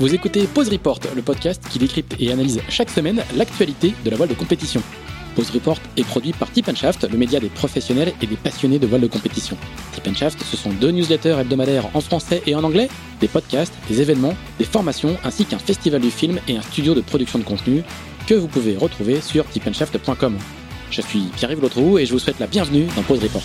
Vous écoutez Pause Report, le podcast qui décrypte et analyse chaque semaine l'actualité de la voile de compétition. Pause Report est produit par Tip Shaft, le média des professionnels et des passionnés de voile de compétition. Tip Shaft, ce sont deux newsletters hebdomadaires en français et en anglais, des podcasts, des événements, des formations, ainsi qu'un festival du film et un studio de production de contenu que vous pouvez retrouver sur tipandshaft.com. Je suis Pierre-Yves Lotrou et je vous souhaite la bienvenue dans Pause Report.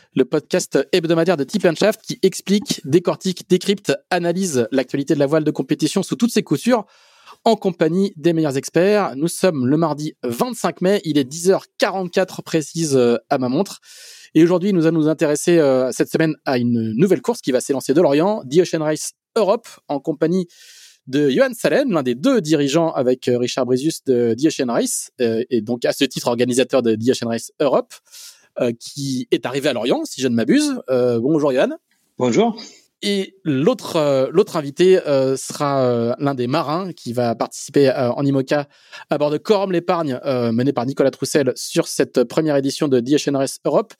le podcast hebdomadaire de Tip Shaft qui explique, décortique, décrypte, analyse l'actualité de la voile de compétition sous toutes ses coutures en compagnie des meilleurs experts. Nous sommes le mardi 25 mai, il est 10h44 précise euh, à ma montre. Et aujourd'hui, nous allons nous intéresser euh, cette semaine à une nouvelle course qui va s'élancer de Lorient, The Ocean Race Europe, en compagnie de Johan Salen, l'un des deux dirigeants avec euh, Richard Brisius de The Ocean Race, et donc à ce titre organisateur de The Ocean Race Europe, qui est arrivé à Lorient, si je ne m'abuse. bonjour Johan. Bonjour. Et l'autre l'autre invité sera l'un des marins qui va participer en IMOCA à bord de Corum l'épargne mené par Nicolas Troussel sur cette première édition de Race Europe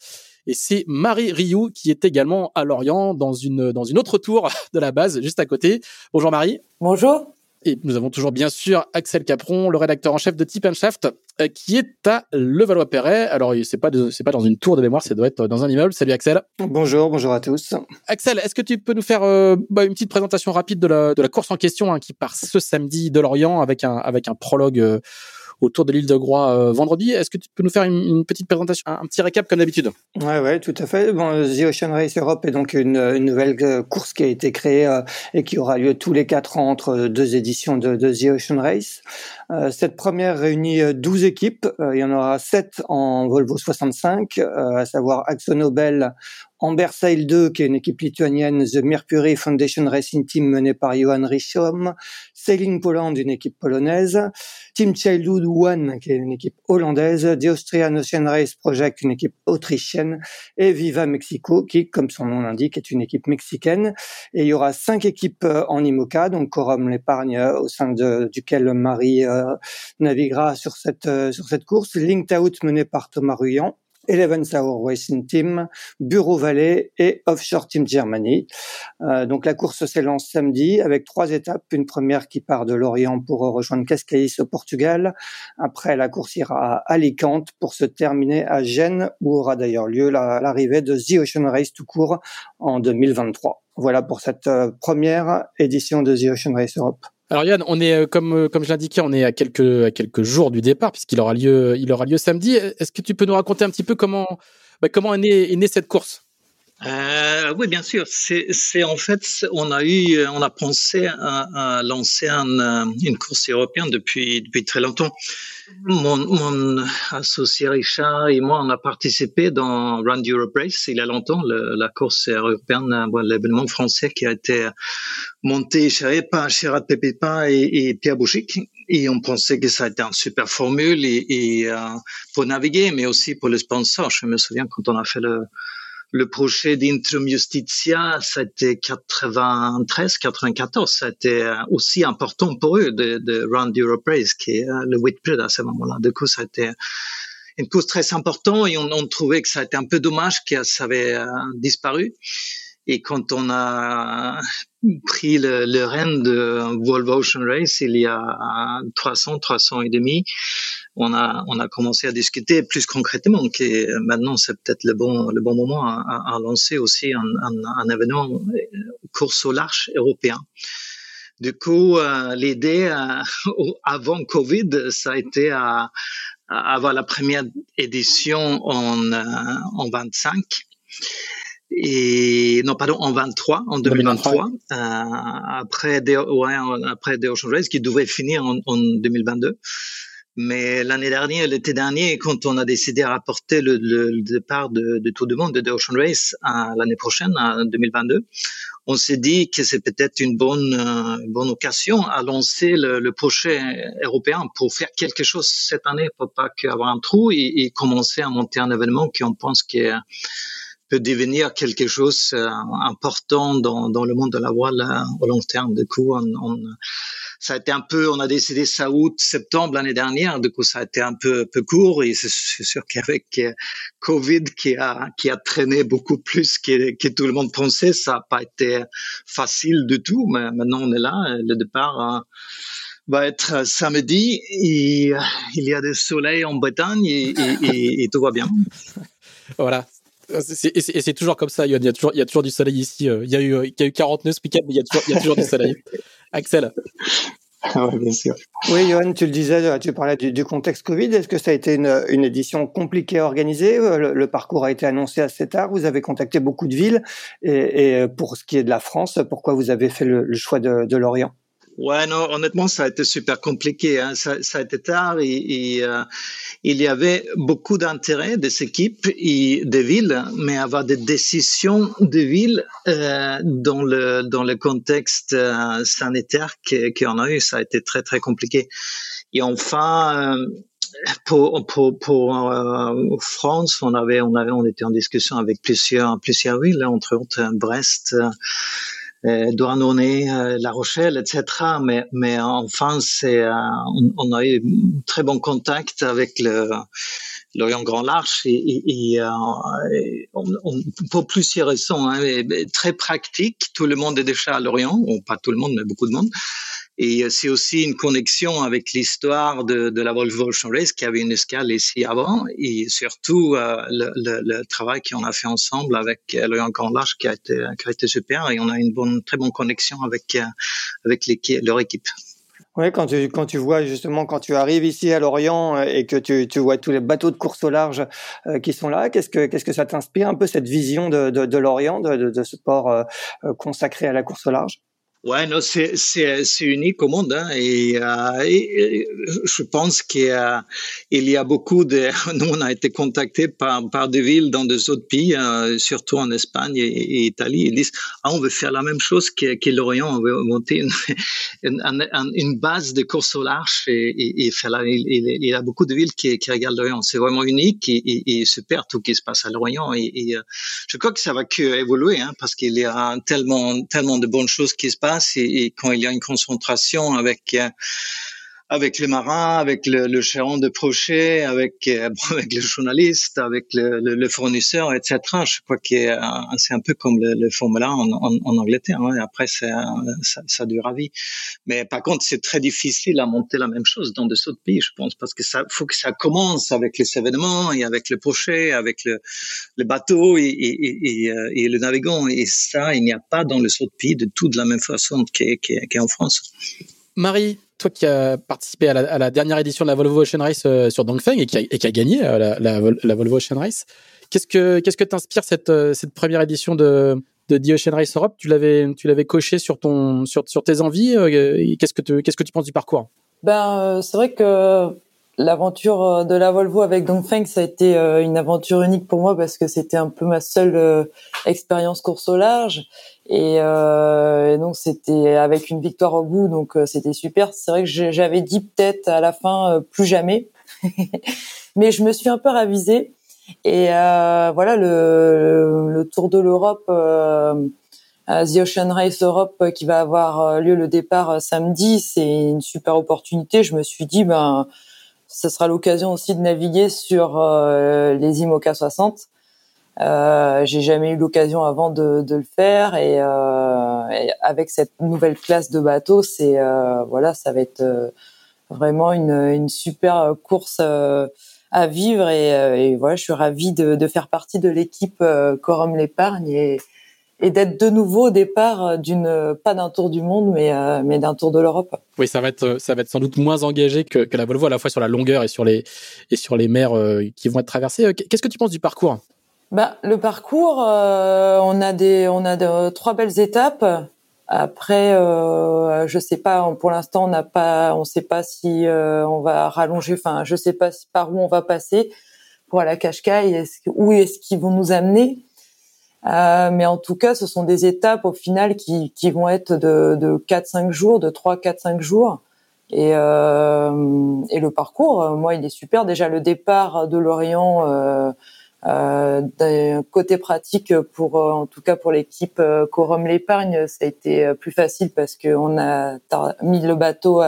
et c'est Marie Rioux qui est également à Lorient dans une, dans une autre tour de la base, juste à côté. Bonjour Marie. Bonjour. Et nous avons toujours bien sûr Axel Capron, le rédacteur en chef de Tip Shaft, euh, qui est à Levallois-Perret. Alors, c'est pas c'est pas dans une tour de mémoire, ça doit être dans un immeuble. Salut Axel. Bonjour, bonjour à tous. Axel, est-ce que tu peux nous faire euh, bah, une petite présentation rapide de la, de la course en question hein, qui part ce samedi de Lorient avec un, avec un prologue euh, autour de l'île de Groix euh, vendredi. Est-ce que tu peux nous faire une, petite présentation, un, petit récap comme d'habitude? Ouais, ouais, tout à fait. Bon, The Ocean Race Europe est donc une, nouvelle euh, course qui a été créée euh, et qui aura lieu tous les quatre ans entre deux éditions de, The Ocean Race. cette première réunit 12 équipes. il y en aura 7 en Volvo 65, à savoir Axo Nobel Amber Sail 2, qui est une équipe lituanienne, The Mercury Foundation Racing Team menée par Johan Richom, Sailing Poland, une équipe polonaise, Team Childhood One, qui est une équipe hollandaise, The Austrian Ocean Race Project, une équipe autrichienne, et Viva Mexico, qui, comme son nom l'indique, est une équipe mexicaine. Et il y aura cinq équipes euh, en IMOCA, donc Corum l'épargne, euh, au sein duquel Marie euh, naviguera sur cette, sur cette course, Linked Out menée par Thomas Ruyant, Eleven Hour Racing Team, Bureau Valley et Offshore Team Germany. Euh, donc la course s'élance samedi avec trois étapes. Une première qui part de Lorient pour rejoindre Cascais au Portugal. Après, la course ira à Alicante pour se terminer à Gênes où aura d'ailleurs lieu l'arrivée de The Ocean Race tout court en 2023. Voilà pour cette euh, première édition de The Ocean Race Europe. Alors Yann, on est euh, comme euh, comme je l'indiquais, on est à quelques à quelques jours du départ puisqu'il aura lieu il aura lieu samedi. Est-ce que tu peux nous raconter un petit peu comment bah, comment est née, est née cette course? Euh, oui, bien sûr. C'est en fait, on a eu, on a pensé à, à lancer un, une course européenne depuis depuis très longtemps. Mon, mon, associé Richard et moi, on a participé dans Run Europe Race il y a longtemps, le, la course européenne, l'événement français qui a été monté chez par Chérard Pépépin et, et Pierre Bouchic. Et on pensait que ça a été une super formule et, et euh, pour naviguer, mais aussi pour le sponsor. Je me souviens quand on a fait le le projet d'Intrum Justitia, c'était 93, 94. C'était aussi important pour eux de, de Round Europe Race, qui est euh, le Whitbread à ce moment-là. Du coup, ça a été une cause très importante et on, on trouvait que ça a été un peu dommage que ça avait euh, disparu. Et quand on a pris le, le règne de Volvo Ocean Race il y a 300, 300 et demi, on a, on a commencé à discuter plus concrètement que maintenant c'est peut-être le bon, le bon moment à, à lancer aussi un, un, événement euh, course au large européen. Du coup, l'idée avant Covid, ça a été à, avoir la première édition en, en 25 et non pardon en 23 en 2023, Euh, après des ouais, après des Ocean Race qui devait finir en 2022 mais l'année dernière l'été dernier quand on a décidé à rapporter le, le, départ de, de tout le monde de The Ocean Race l'année prochaine en 2022 on s'est dit que c'est peut-être une bonne euh, bonne occasion à lancer le, le, projet européen pour faire quelque chose cette année pour pas qu'avoir un trou et, et commencer à monter un événement qu'on pense qui peut devenir quelque chose euh, important dans, dans le monde de la voile euh, au long terme. Du coup, on, on, ça a été un peu, on a décidé ça août, septembre l'année dernière. Du coup, ça a été un peu, peu court et c'est sûr qu'avec euh, Covid qui a, qui a traîné beaucoup plus que, que tout le monde pensait, ça n'a pas été facile du tout. Mais maintenant, on est là. Le départ va être samedi et il y a du soleil en Bretagne et, et, et, et tout va bien. Voilà, et c'est toujours comme ça, Il y a toujours, il y a toujours du soleil ici. Euh, il y a eu, il y a eu 49 ce week mais il y a toujours, il y a toujours du soleil. Axel. oui, bien sûr. Oui, Johan, tu le disais, tu parlais du, du contexte Covid. Est-ce que ça a été une, une édition compliquée à organiser euh, le, le, parcours a été annoncé assez tard. Vous avez contacté beaucoup de villes. Et, et pour ce qui est de la France, pourquoi vous avez fait le, le choix de, de l'Orient? Ouais, non, honnêtement, ça a été super compliqué. Hein. Ça, ça, a été tard et, et euh, il y avait beaucoup d'intérêt des équipes et des villes, mais avoir des décisions de villes euh, dans le dans le contexte euh, sanitaire qu'on a eu, ça a été très très compliqué. Et enfin. Euh, pour pour pour euh, France, on avait on avait on était en discussion avec plusieurs plusieurs villes, entre autres Brest, Douarnenez, euh, La Rochelle, etc. Mais, mais enfin, c'est, euh, on, on, a eu très bon contact avec le l'Orient Grand Large et, et, et on, on, pour plusieurs raisons, hein, très pratique. Tout le monde est déjà à l'Orient, ou pas tout le monde, mais beaucoup de monde. Et c'est aussi une connexion avec l'histoire de, de, la Volvo Ocean Race qui avait une escale ici avant et surtout euh, le, travail qu'on a fait ensemble avec euh, le Grand Large qui a été qui a été super et on a une bonne très bonne connexion avec euh, avec leur équipe. Oui, quand tu, quand tu vois justement, quand tu arrives ici à Lorient et que tu, tu vois tous les bateaux de course au large euh, qui sont là, qu'est-ce que, que ça t'inspire un peu cette vision de, de, de Lorient, de, de, ce sport euh, consacré à la course au large? Ouais, non, c'est unique au monde, hein, et, euh, je pense qu'il y a il y a beaucoup de. Nous, on a été contactés par des villes dans des autres pays, euh, surtout en Espagne et, Italie. Ils disent ah on veut faire la même chose que, l'Orient, on veut monter une, base de course au large et, faire la, il, y a beaucoup de villes qui, regardent l'Orient. C'est vraiment unique et, super tout ce qui se passe à l'Orient. Et, euh, je crois que ça va que évoluer, hein, parce qu'il y a tellement tellement de bonnes choses qui se passent et, quand il y a une concentration avec euh, avec les marins, avec le, le gérant de projet, avec, euh, avec le journaliste, avec le, le, le, fournisseur, etc. Je crois que euh, c'est un peu comme le, 1 en, en, en Angleterre. Hein. Après, ça, ça dure à vie. Mais par contre, c'est très difficile à monter la même chose dans d'autres pays, je pense, parce que ça faut que ça commence avec les événements et avec le projet, avec le, bateau et, et, et, et, le navigant. Et ça, il n'y a pas dans les autres pays de tout de la même façon qu'en France. Marie, toi qui as participé à la, dernière édition de la Volvo Ocean Race euh, sur Dongfeng et qui a, et qui a gagné euh, la, Volvo Ocean Race, qu'est-ce que t'inspire cette euh, cette première édition de The Ocean Race Europe? Tu l'avais tu l'avais coché sur tes envies. Qu'est-ce que qu'est-ce que tu penses du parcours? Ben c'est vrai que l'aventure de la Volvo avec Dongfeng, ça a été une aventure unique pour moi parce que c'était un peu ma seule expérience course au large. Et, euh, et donc c'était avec une victoire au bout, donc euh, c'était super. C'est vrai que j'avais dit peut-être à la fin euh, plus jamais, mais je me suis un peu ravisée. Et euh, voilà le, le, Tour de l'Europe, euh, The Ocean Race Europe, qui va avoir lieu le départ samedi, c'est une super opportunité. Je me suis dit ben ce sera l'occasion aussi de naviguer sur les IMOCA 60 euh, j'ai jamais eu l'occasion avant de, le faire et, euh, et, avec cette nouvelle classe de bateaux, c'est euh, voilà, ça va être vraiment une, super course à vivre et, voilà, je suis ravie de, faire partie de l'équipe Corum l'épargne et, d'être de nouveau au départ d'une pas d'un tour du monde mais mais d'un tour de l'Europe. Oui, ça va être ça va être sans doute moins engagé que, que la Volvo à la fois sur la longueur et sur les et sur les mers qui vont être traversées. Qu'est-ce que tu penses du parcours? Bah, le parcours, on a des on a trois belles étapes. Après, euh, je sais pas. Pour l'instant, on n'a pas, on sait pas si euh, on va rallonger. Enfin, je sais pas par où on va passer pour à Cascais. Est où est-ce qu'ils vont nous amener euh, Mais en tout cas, ce sont des étapes au final qui, qui vont être de, de 4-5 jours, de 3, 4, 5 jours. Et, euh, et le parcours, moi, il est super. Déjà, le départ de Lorient euh, euh, d'un côté pratique, pour euh, en tout cas pour l'équipe euh, Corum l'épargne, ça a été euh, plus facile parce qu'on a mis le bateau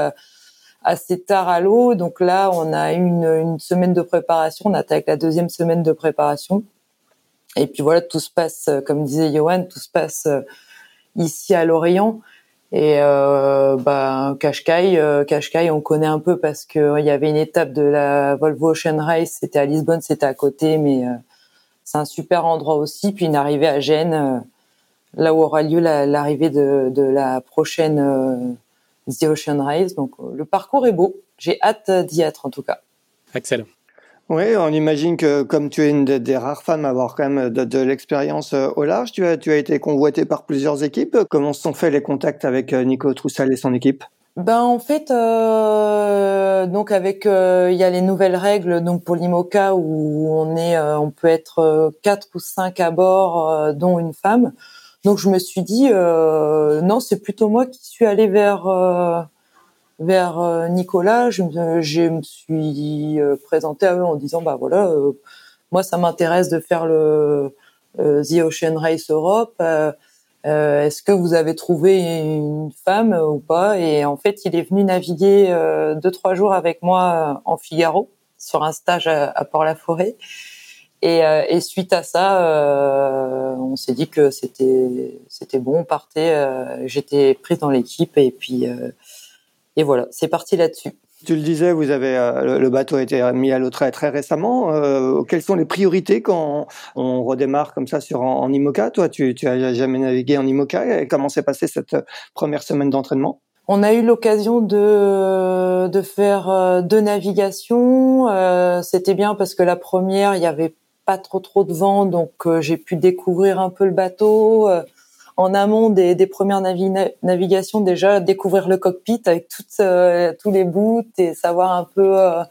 assez tard à l'eau. Donc là, on a une, une semaine de préparation. On attaque la deuxième semaine de préparation. Et puis voilà, tout se passe, comme disait Johan, tout se passe ici à Lorient. Et euh, bah, Qashqai, euh, on connaît un peu parce que il y avait une étape de la Volvo Ocean Race, c'était à Lisbonne, c'était à côté, mais euh, c'est un super endroit aussi. Puis une arrivée à Gênes, euh, là où aura lieu l'arrivée de, de, la prochaine euh, The Ocean Race. Donc le parcours est beau. J'ai hâte d'y être en tout cas. Excellent. Oui, on imagine que comme tu es une des, rares femmes à avoir quand même de, l'expérience euh, au large, tu as, été convoitée par plusieurs équipes. Comment se sont faits les contacts avec euh, Nico Troussel et son équipe? Ben en fait, euh, donc avec il y a les nouvelles règles donc pour l'IMOCA où on est, on peut être quatre ou cinq à bord, dont une femme. Donc je me suis dit non, c'est plutôt moi qui suis allée vers vers euh, Nicolas, je me, je me suis euh, présentée à eux en disant bah voilà, euh, moi ça m'intéresse de faire le The Ocean Race Europe. Est-ce que vous avez trouvé une femme ou pas? Et en fait, il est venu naviguer deux trois jours avec moi en Figaro sur un stage à, Port-la-Forêt. Et, et, suite à ça, euh, on s'est dit que c'était c'était bon, on partait. Euh, J'étais prise dans l'équipe et puis euh, et voilà, c'est parti là-dessus. Tu le disais, vous avez euh, le bateau a été mis à l'eau très, très récemment. Euh, quelles sont les priorités quand on redémarre comme ça sur en, IMOCA? Toi, tu, tu as jamais navigué en IMOCA. Et comment s'est passée cette première semaine d'entraînement? On a eu l'occasion de, de faire euh, deux navigations. C'était bien parce que la première, il y avait pas trop trop de vent, donc j'ai pu découvrir un peu le bateau en amont des, des premières navigations déjà découvrir le cockpit avec toutes euh, tous les boots et savoir un peu euh,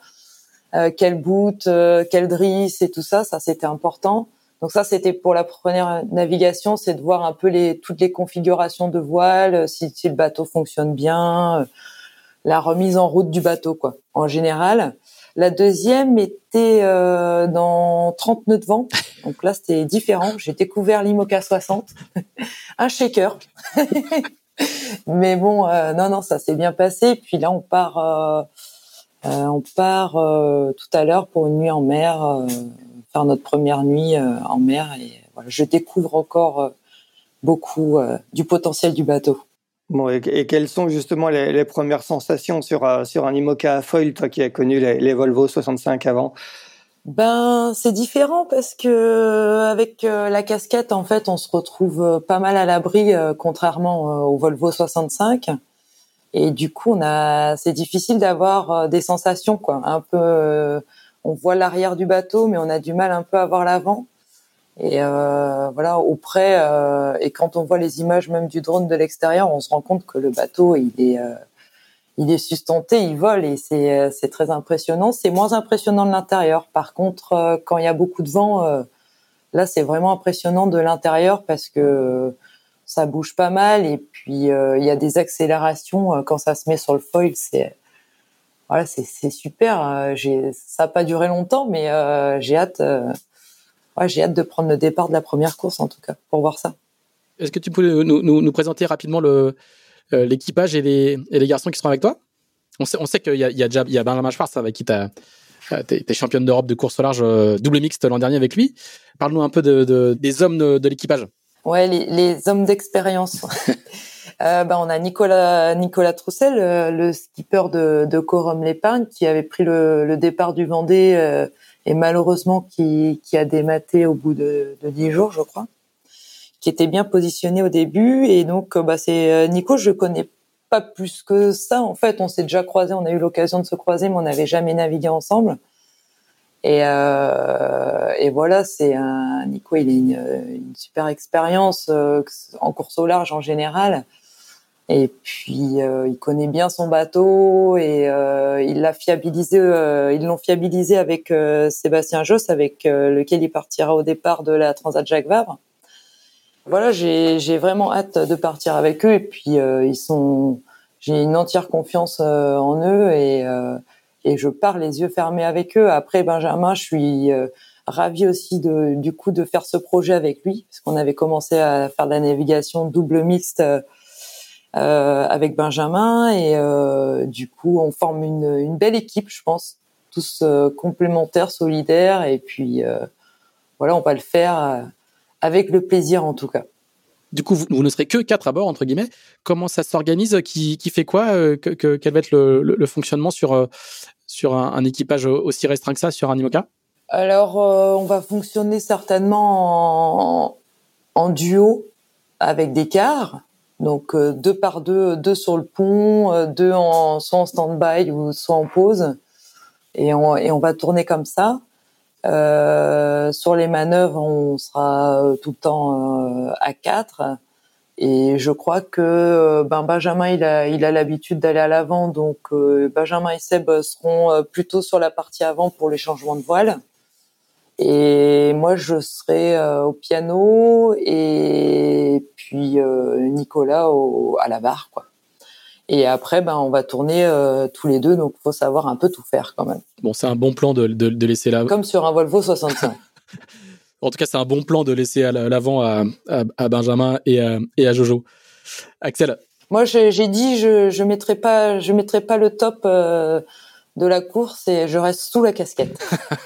euh quel boot, euh, quel driss et tout ça, ça c'était important. Donc ça c'était pour la première navigation, c'est de voir un peu les toutes les configurations de voile, si, si le bateau fonctionne bien, la remise en route du bateau quoi. En général, la deuxième était euh, dans 30 nœuds de vent. Donc là, c'était différent. J'ai découvert l'Imoca 60, un shaker. Mais bon, euh, non, non, ça s'est bien passé. Puis là, on part, euh, on part tout à l'heure pour une nuit en mer, faire notre première nuit en mer. Et voilà, je découvre encore beaucoup du potentiel du bateau. Bon, et, quelles sont justement les, premières sensations sur, euh, sur un IMOCA à foil, toi qui as connu les, Volvo 65 avant? Ben c'est différent parce que avec euh, la casquette en fait on se retrouve euh, pas mal à l'abri contrairement au Volvo 65 et du coup on a c'est difficile d'avoir des sensations quoi. Un peu on voit l'arrière du bateau mais on a du mal un peu à voir l'avant et euh, voilà, auprès euh, et quand on voit les images même du drone de l'extérieur, on se rend compte que le bateau il est euh, il est sustenté, il vole et c'est euh, c'est très impressionnant. C'est moins impressionnant de l'intérieur. Par contre, euh, quand il y a beaucoup de vent, là c'est vraiment impressionnant de l'intérieur parce que ça bouge pas mal et puis il y a des accélérations quand ça se met sur le foil. C'est voilà, c'est c'est super. J'ai ça a pas duré longtemps, mais j'ai hâte ouais, j'ai hâte de prendre le départ de la première course en tout cas pour voir ça. Est-ce que tu peux nous, nous, nous présenter rapidement le, euh, l'équipage et les, et les garçons qui seront avec toi? On sait, on sait qu'il y a, il y a déjà il y a Benjamin Schwartz avec qui tu es, championne d'Europe de course au large euh, double mixte l'an dernier avec lui. Parle-nous un peu de, de des hommes de, de l'équipage. Ouais, les, les hommes d'expérience. euh, ben, on a Nicolas Nicolas Troussel, le, le skipper de, de Corum l'épargne, qui avait pris le, le départ du Vendée euh, et malheureusement qui, a dématé au bout de, 10 jours, je crois, qui était bien positionné au début. Et donc, bah, c'est Nico, je connais pas plus que ça. En fait, on s'est déjà croisés, on a eu l'occasion de se croiser, mais on n'avait jamais navigué ensemble. Et, euh, et voilà, c'est un Nico, il a une, super expérience euh, en course au large en général. Et puis euh, il connaît bien son bateau et euh. Euh, ils l'ont fiabilisé avec Sébastien Josse, avec lequel il partira au départ de la Transat Jacques Vabre. Voilà, j'ai vraiment hâte de partir avec eux. Et puis ils sont, j'ai une entière confiance en eux et je pars les yeux fermés avec eux. Après Benjamin, je suis euh, ravie aussi de, du coup de faire ce projet avec lui, parce qu'on avait commencé à faire de la navigation double mixte avec Benjamin, et euh, du coup on forme une, une, belle équipe, je pense, tous euh, complémentaires, solidaires, et puis voilà, on va le faire avec le plaisir en tout cas. Du coup, vous, vous, ne serez que quatre à bord, entre guillemets. Comment ça s'organise? Qui, qui, fait quoi? Que, que, Quel va être le, le, le fonctionnement sur, sur un, équipage aussi restreint que ça sur un IMOCA Alors, euh, on va fonctionner certainement en, duo avec des quarts. Donc euh, deux par deux, deux sur le pont, euh, deux en soit en stand-by ou soit en pause, et on, et on va tourner comme ça. sur les manœuvres, on sera tout le temps à quatre. Et je crois que euh, ben Benjamin il a il a l'habitude d'aller à l'avant, donc euh, Benjamin et Seb seront euh, plutôt sur la partie avant pour les changements de voile. Et moi je serai au piano et puis Nicolas au, à la barre quoi. Et après ben on va tourner tous les deux, donc faut savoir un peu tout faire quand même. Bon c'est un bon plan de, de, de laisser là. Comme sur un Volvo 65. En tout cas, c'est un bon plan de laisser à l'avant à, à, Benjamin et à, et à Jojo. Axel. Moi, j'ai dit je je mettrai pas je mettrai pas le top euh, de la course et je reste sous la casquette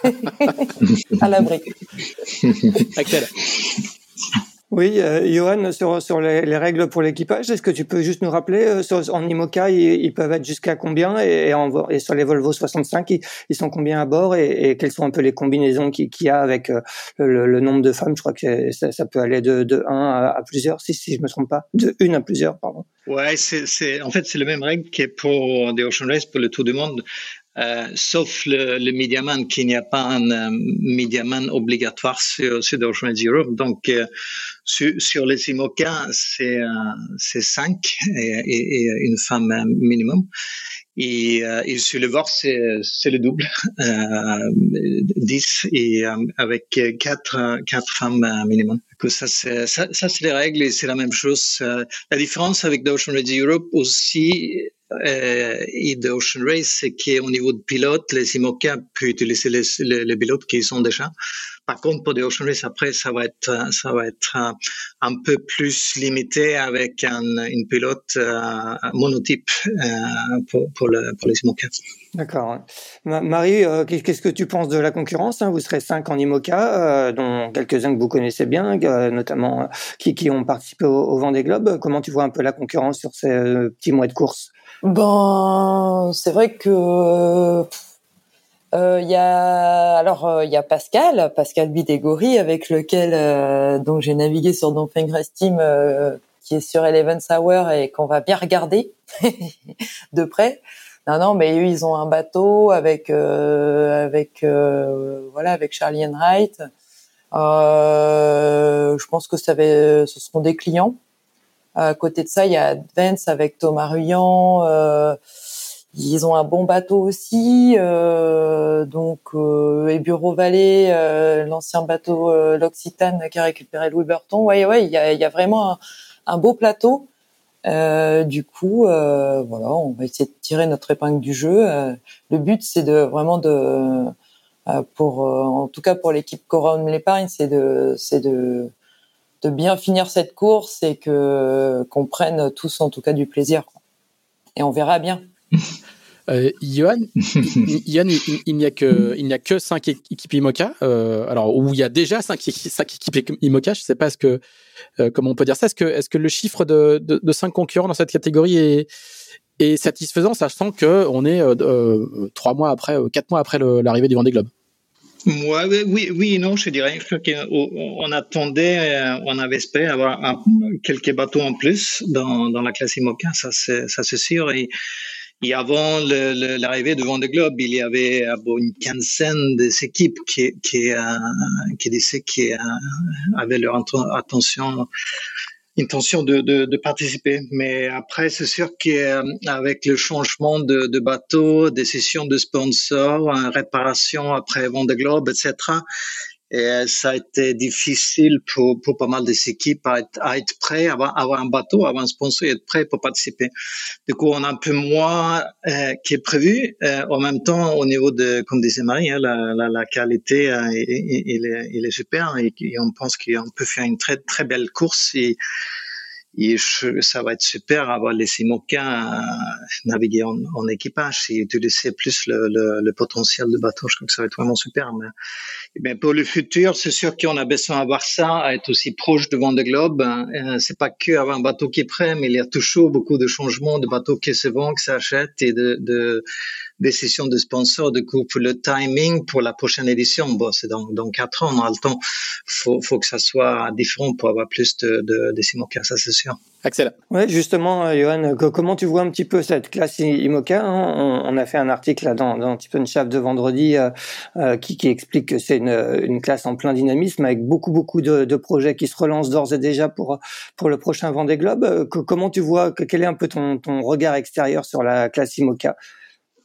à l'abri. Axel. Oui, euh, Johan, sur, sur les, les règles pour l'équipage, est-ce que tu peux juste nous rappeler, euh, sur, en IMOCA, ils, peuvent être jusqu'à combien et, en, et, sur les Volvo 65, ils, ils sont combien à bord et, et, quelles sont un peu les combinaisons qu'il y a avec euh, le, le, nombre de femmes? Je crois que ça, ça peut aller de, de 1 à, plusieurs, si, si je me trompe pas, de 1 à plusieurs, pardon. Ouais, c'est, en fait, c'est le même règle que pour des Ocean Race, pour le Tour du Monde. Euh, sauf le, le Mediaman, qu'il n'y a pas un euh, Mediaman obligatoire sur, sur Ocean Europe. Donc, euh, sur, sur, les IMOCA, c'est euh, c'est cinq et, et, et, une femme minimum. Et, et sur le VOR, c'est le double, euh, 10 et avec quatre quatre femmes minimum. Que ça c'est ça, ça c'est les règles et c'est la même chose. la différence avec Ocean Europe aussi euh, et de Ocean Race, c'est qu'au niveau de pilote, les IMOCA peuvent utiliser les, les, pilotes qui sont déjà. Par contre, pour des Ocean Race, après, ça va être, ça va être un, un peu plus limité avec un une pilote euh, monotype euh, pour, pour, le, pour les IMOCA. D'accord. Marie, euh, qu'est-ce que tu penses de la concurrence hein? Vous serez cinq en IMOCA, euh, dont quelques-uns que vous connaissez bien, euh, notamment qui, qui ont participé au, au Vendée Globe. Comment tu vois un peu la concurrence sur ces petits mois de course? Bon, c'est vrai que il euh, y a alors il y a Pascal, Pascal Bidégori avec lequel euh, donc j'ai navigué sur Dongfeng Race Team qui est sur Eleven Hour et qu'on va bien regarder de près. Non non, mais eux ils ont un bateau avec avec voilà avec Charlie Enright. je pense que ça va, ce seront des clients. À côté de ça, il y a Advance avec Thomas Ruyant. Euh, ils ont un bon bateau aussi. Euh, donc, euh, et Bureau Valley, euh, l'ancien bateau euh, l'Occitane qui a récupéré Louis Burton. Ouais, ouais, il y a, y a vraiment un, un, beau plateau. du coup, voilà, on va essayer de tirer notre épingle du jeu. le but, c'est de vraiment de, pour, en tout cas pour l'équipe Coron l'épargne, c'est de, c'est de de bien finir cette course et que qu'on prenne tous en tout cas du plaisir. Et on verra bien. Euh, Johan, il, n'y a que il n'y a que cinq équipes IMOCA. Euh, alors où il y a déjà cinq, cinq équipes IMOCA. Je ne sais pas ce que euh, comment on peut dire ça. Est-ce que est-ce que le chiffre de, de, de, cinq concurrents dans cette catégorie est est satisfaisant, sachant que on est euh, trois mois après, quatre mois après l'arrivée du Vendée Globe? Moi, oui, oui, non, je dirais. On attendait, euh, on avait espéré avoir quelques bateaux en plus dans, dans la classe IMOCA, ça c'est, sûr. Et, avant l'arrivée de Vendée Globe, il y avait euh, une quinzaine d'équipes qui, qui, euh, disaient qui euh, avaient leur attention intention de, de, de, participer. Mais après, c'est sûr qu'avec le changement de, de bateau, décision de sponsors, réparation après Vendée Globe, etc., et euh, ça a été difficile pour, pour pas mal des équipes à être, à être prêts, avoir, avoir un bateau, avoir un sponsor et être prêt pour participer. Du coup, on a un peu moins euh, qui est prévu. Euh, en même temps, au niveau de, comme disait Marie, hein, la, la, la, qualité, euh, il, est, il est super et, et on pense qu'on peut faire une très très belle course. Et, et ça va être super avoir les Simoca naviguer en, en, équipage et utiliser plus le, le, le, potentiel de bateau. Je crois que ça va être vraiment super. Mais, mais pour le futur, c'est sûr qu'on a besoin d'avoir ça, à être aussi proche devant le globe. Euh, c'est pas que avoir un bateau qui est prêt, mais il y a toujours beaucoup de changements de bateaux qui se vendent, qui s'achètent et de, de décisions de sponsors. Du coup, pour le timing pour la prochaine édition, bon, c'est dans, dans quatre ans, on a le temps. Faut, faut que ça soit différent pour avoir plus de, de, de Simoca, ça c'est sûr. Axel. Oui, justement, euh, Johan, comment tu vois un petit peu cette classe IMOCA hein? On, a fait un article dans, dans Tipen Chef de vendredi euh, euh, qui, qui, explique que c'est une, une, classe en plein dynamisme avec beaucoup, beaucoup de, de projets qui se relancent d'ores et déjà pour, pour le prochain Vendée Globe. comment tu vois, quel est un peu ton, ton regard extérieur sur la classe IMOCA?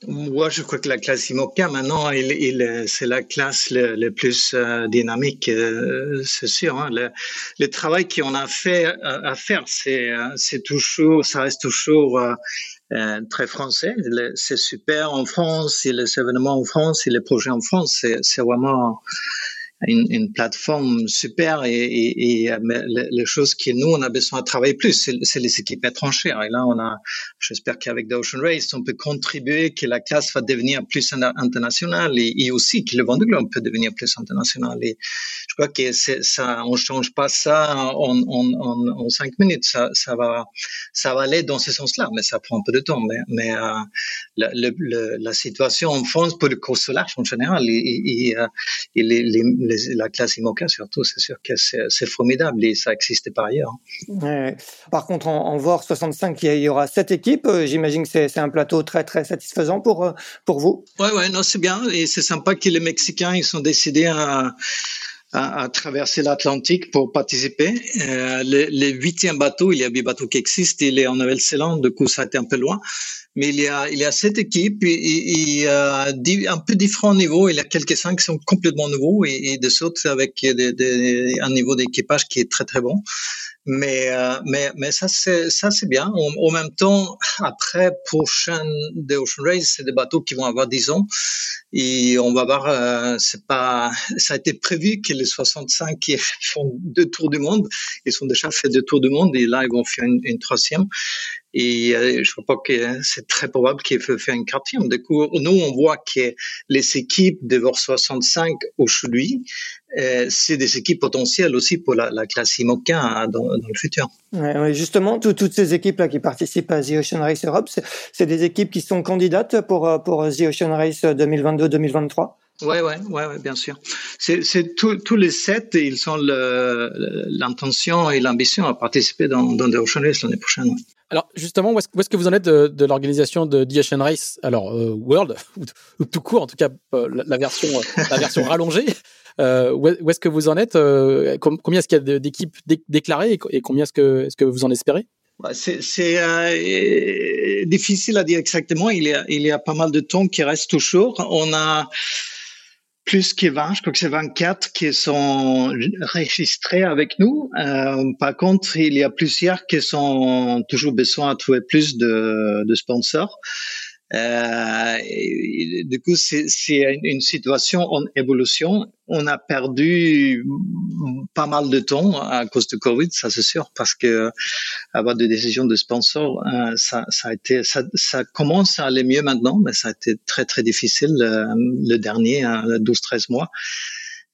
Moi, je crois que la classe IMOCA, maintenant, il, il, c'est la classe le, le plus euh, dynamique, euh, c'est sûr. Hein. Le, le, travail qu'on a fait euh, à faire, c'est, c'est toujours, ça reste toujours très français. C'est super en France, et les événements en France, et les projets en France, c'est, c'est vraiment une, une, plateforme super et, et, et les, choses que nous on a besoin de travailler plus c'est les équipes étrangères. Et là on a j'espère qu'avec The Ocean Race on peut contribuer que la classe va devenir plus internationale et, et aussi que le Vendée Globe peut devenir plus international. Et je crois que ça on change pas ça en, en, en, cinq minutes. Ça, ça va ça va aller dans ce sens-là mais ça prend un peu de temps. Mais, mais euh, la, le, la situation en France pour le course large en général et, et, euh, et les, les la classe IMOCA surtout, c'est sûr que c'est formidable et ça existait par ailleurs. Par contre, en, en VOR 65, il y, aura sept équipes. Euh, j'imagine que c'est un plateau très très satisfaisant pour euh, pour vous. Ouais, ouais, non, c'est bien et c'est sympa que les Mexicains ils sont décidés à à, traverser l'Atlantique pour participer. Euh, le, huitième bateau, il y a des bateaux qui existent, il est en Nouvelle-Zélande, du coup ça a été un peu loin. Mais il y a, il y a sept équipes, et, a un peu différents niveaux. Il y a quelques-uns qui sont complètement nouveaux et, et des autres avec des, un niveau d'équipage qui est très très bon. Mais, euh, mais, mais ça, c'est, ça, c'est bien. En, même temps, après, prochain des Ocean Race, c'est des bateaux qui vont avoir 10 ans. Et on va voir, euh, c'est pas, ça a été prévu que les 65 qui font deux tours du monde, ils sont déjà fait deux tours du monde et là, ils vont faire une, une troisième. Et euh, je crois pas que c'est très probable qu'il faut faire une coup, nous, on voit que les équipes de VOR 65 aujourd'hui, euh, c'est des équipes potentielles aussi pour la, la classe IMOCA dans, dans le futur. Ouais, justement, toutes ces équipes-là qui participent à The Ocean Race Europe, c'est des équipes qui sont candidates pour, pour The Ocean Race 2022-2023 Ouais, ouais, ouais, ouais, bien sûr. C'est tous les sept, ils ont l'intention et l'ambition à participer dans, dans The Ocean Race l'année prochaine. Ouais. Alors justement, où est-ce est que vous en êtes de, de l'organisation de The Ocean Race? Alors euh, World ou, tout court, en tout cas euh, la, version euh, la version rallongée. Euh, où est-ce que vous en êtes Combien est-ce qu'il y a d'équipes déclarées et, combien est-ce que est-ce que vous en espérez? C'est difficile à dire exactement. Il y a il y a pas mal de temps qui reste toujours. On a plus que 20, je crois que c'est 24 qui sont enregistrés avec nous. Euh, par contre, il y a plusieurs qui sont toujours besoin de trouver plus de sponsors. Euh, du coup, c'est une situation en évolution. On a perdu pas mal de temps à cause de Covid, ça c'est sûr, parce que avoir des décisions de sponsors, euh, ça, ça a été, ça, ça, commence à aller mieux maintenant, mais ça a été très très difficile euh, le dernier, 12-13 hein, mois.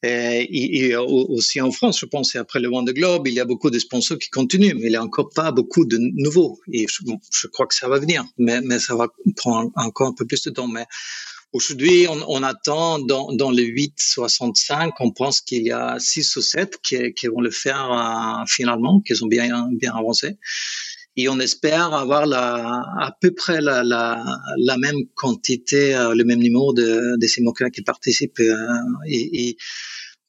Et, et, aussi en France, je pense, et après le Vendée Globe, il y a beaucoup de sponsors qui continuent, mais il n'y a encore pas beaucoup de nouveaux. Et je, je, crois que ça va venir, mais, mais ça va prendre encore un peu plus de temps. Mais Aujourd'hui, on, on, attend dans, dans le 8,65, on pense qu'il y a 6 ou 7 qui, qui vont le faire euh, finalement, qui ont bien, bien avancé. Et on espère avoir à peu près la, même quantité, euh, le même numéro de, de ces qui participent. Euh, et,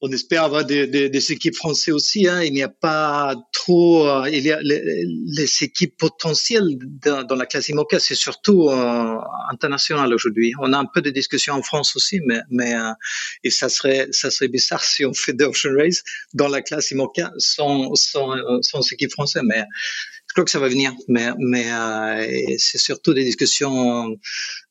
on espère avoir des, des, des équipes françaises aussi. Hein. Il n'y a pas trop. Euh, il y a les, équipes potentielles dans, la classe IMOCA, c'est surtout international aujourd'hui. On a un peu de discussions en France aussi, mais, mais et ça serait ça serait bizarre si on fait d'Ocean Race dans la classe IMOCA sans sans sans équipe française. Mais crois que ça va venir, mais, mais euh, c'est surtout des discussions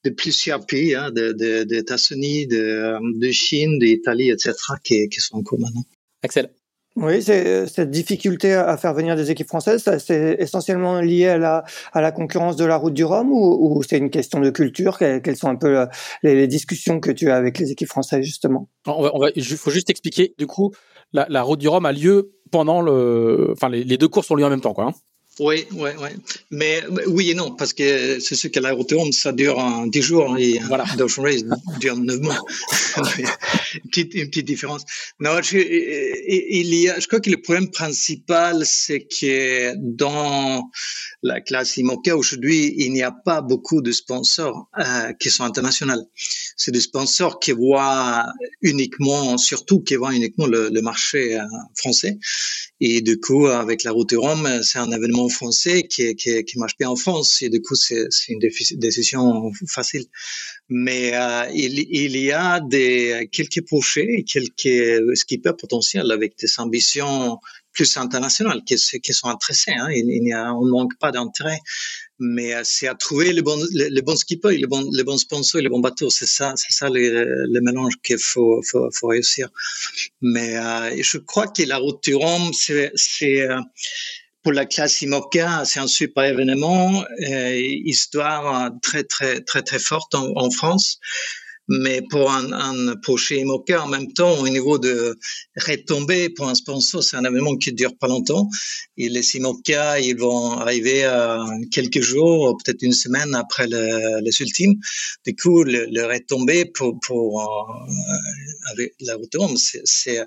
de plusieurs pays, hein, des de, de, États-Unis, de, de, Chine, d'Italie, etc., qui, qui sont en cours maintenant. Axel. Oui, cette difficulté à faire venir des équipes françaises, c'est essentiellement lié à la, à la concurrence de la route du Rhum ou, ou c'est une question de culture? Quelles sont un peu les, les, discussions que tu as avec les équipes françaises justement? Il faut juste expliquer. Du coup, la, la route du Rhum a lieu pendant le, enfin les, les deux courses ont lieu en même temps, quoi. Hein oui, oui, oui. Mais oui et non, parce que c'est sûr que l'aérodrome, ça dure en 10 jours et voilà. Ocean Race dure 9 mois. une, petite, une petite différence. Non, je, il y a, je crois que le problème principal, c'est que dans la classe IMOCA aujourd'hui, il n'y a pas beaucoup de sponsors euh, qui sont internationaux. C'est des sponsors qui voient uniquement, surtout qui voient uniquement le, marché euh, français. Et du coup, avec la route Rome, c'est un événement français qui, marche bien en France. Et du coup, c'est une décision facile. Mais euh, il, il, y a des, quelques projets, quelques skippers potentiels avec des ambitions plus internationales qui, sont intéressés. Hein. Il, il a, on ne manque pas d'intérêt mais euh, c'est à trouver les bons les, bons skippers, les bons les sponsors, les bons bateaux. C'est ça, c'est ça le, mélange qu'il faut, réussir. Mais euh, je crois que la route du Rhum, c'est euh, pour la classe IMOCA, c'est un super événement, histoire très très très très forte en France mais pour un, un projet IMOCA, en même temps, au niveau de retombées pour un sponsor, c'est un événement qui dure pas longtemps. Et les IMOCA, ils vont arriver à quelques jours, peut-être une semaine après le, les ultimes. Du coup, le, le retombé pour, pour euh, avec la route c'est, c'est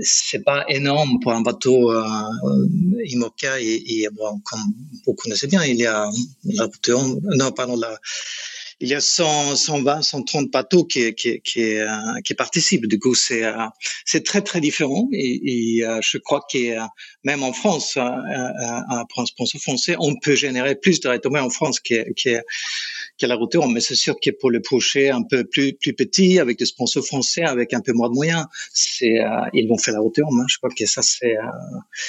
c'est pas énorme pour un bateau euh, IMOCA et, et bon, comme vous connaissez bien, il y a la non pardon la il y a 100, 120, 130 bateaux qui, qui, qui, euh, qui participent. Du coup, c'est euh, c'est très très différent. Et, et euh, je crois que même en France, pour un sponsor français, on peut générer plus de retombées en France que, que la route Mais c'est sûr que pour le projet un peu plus plus petit, avec des sponsors français, avec un peu moins de moyens, c'est ils vont faire la route hein. Je crois que ça c'est,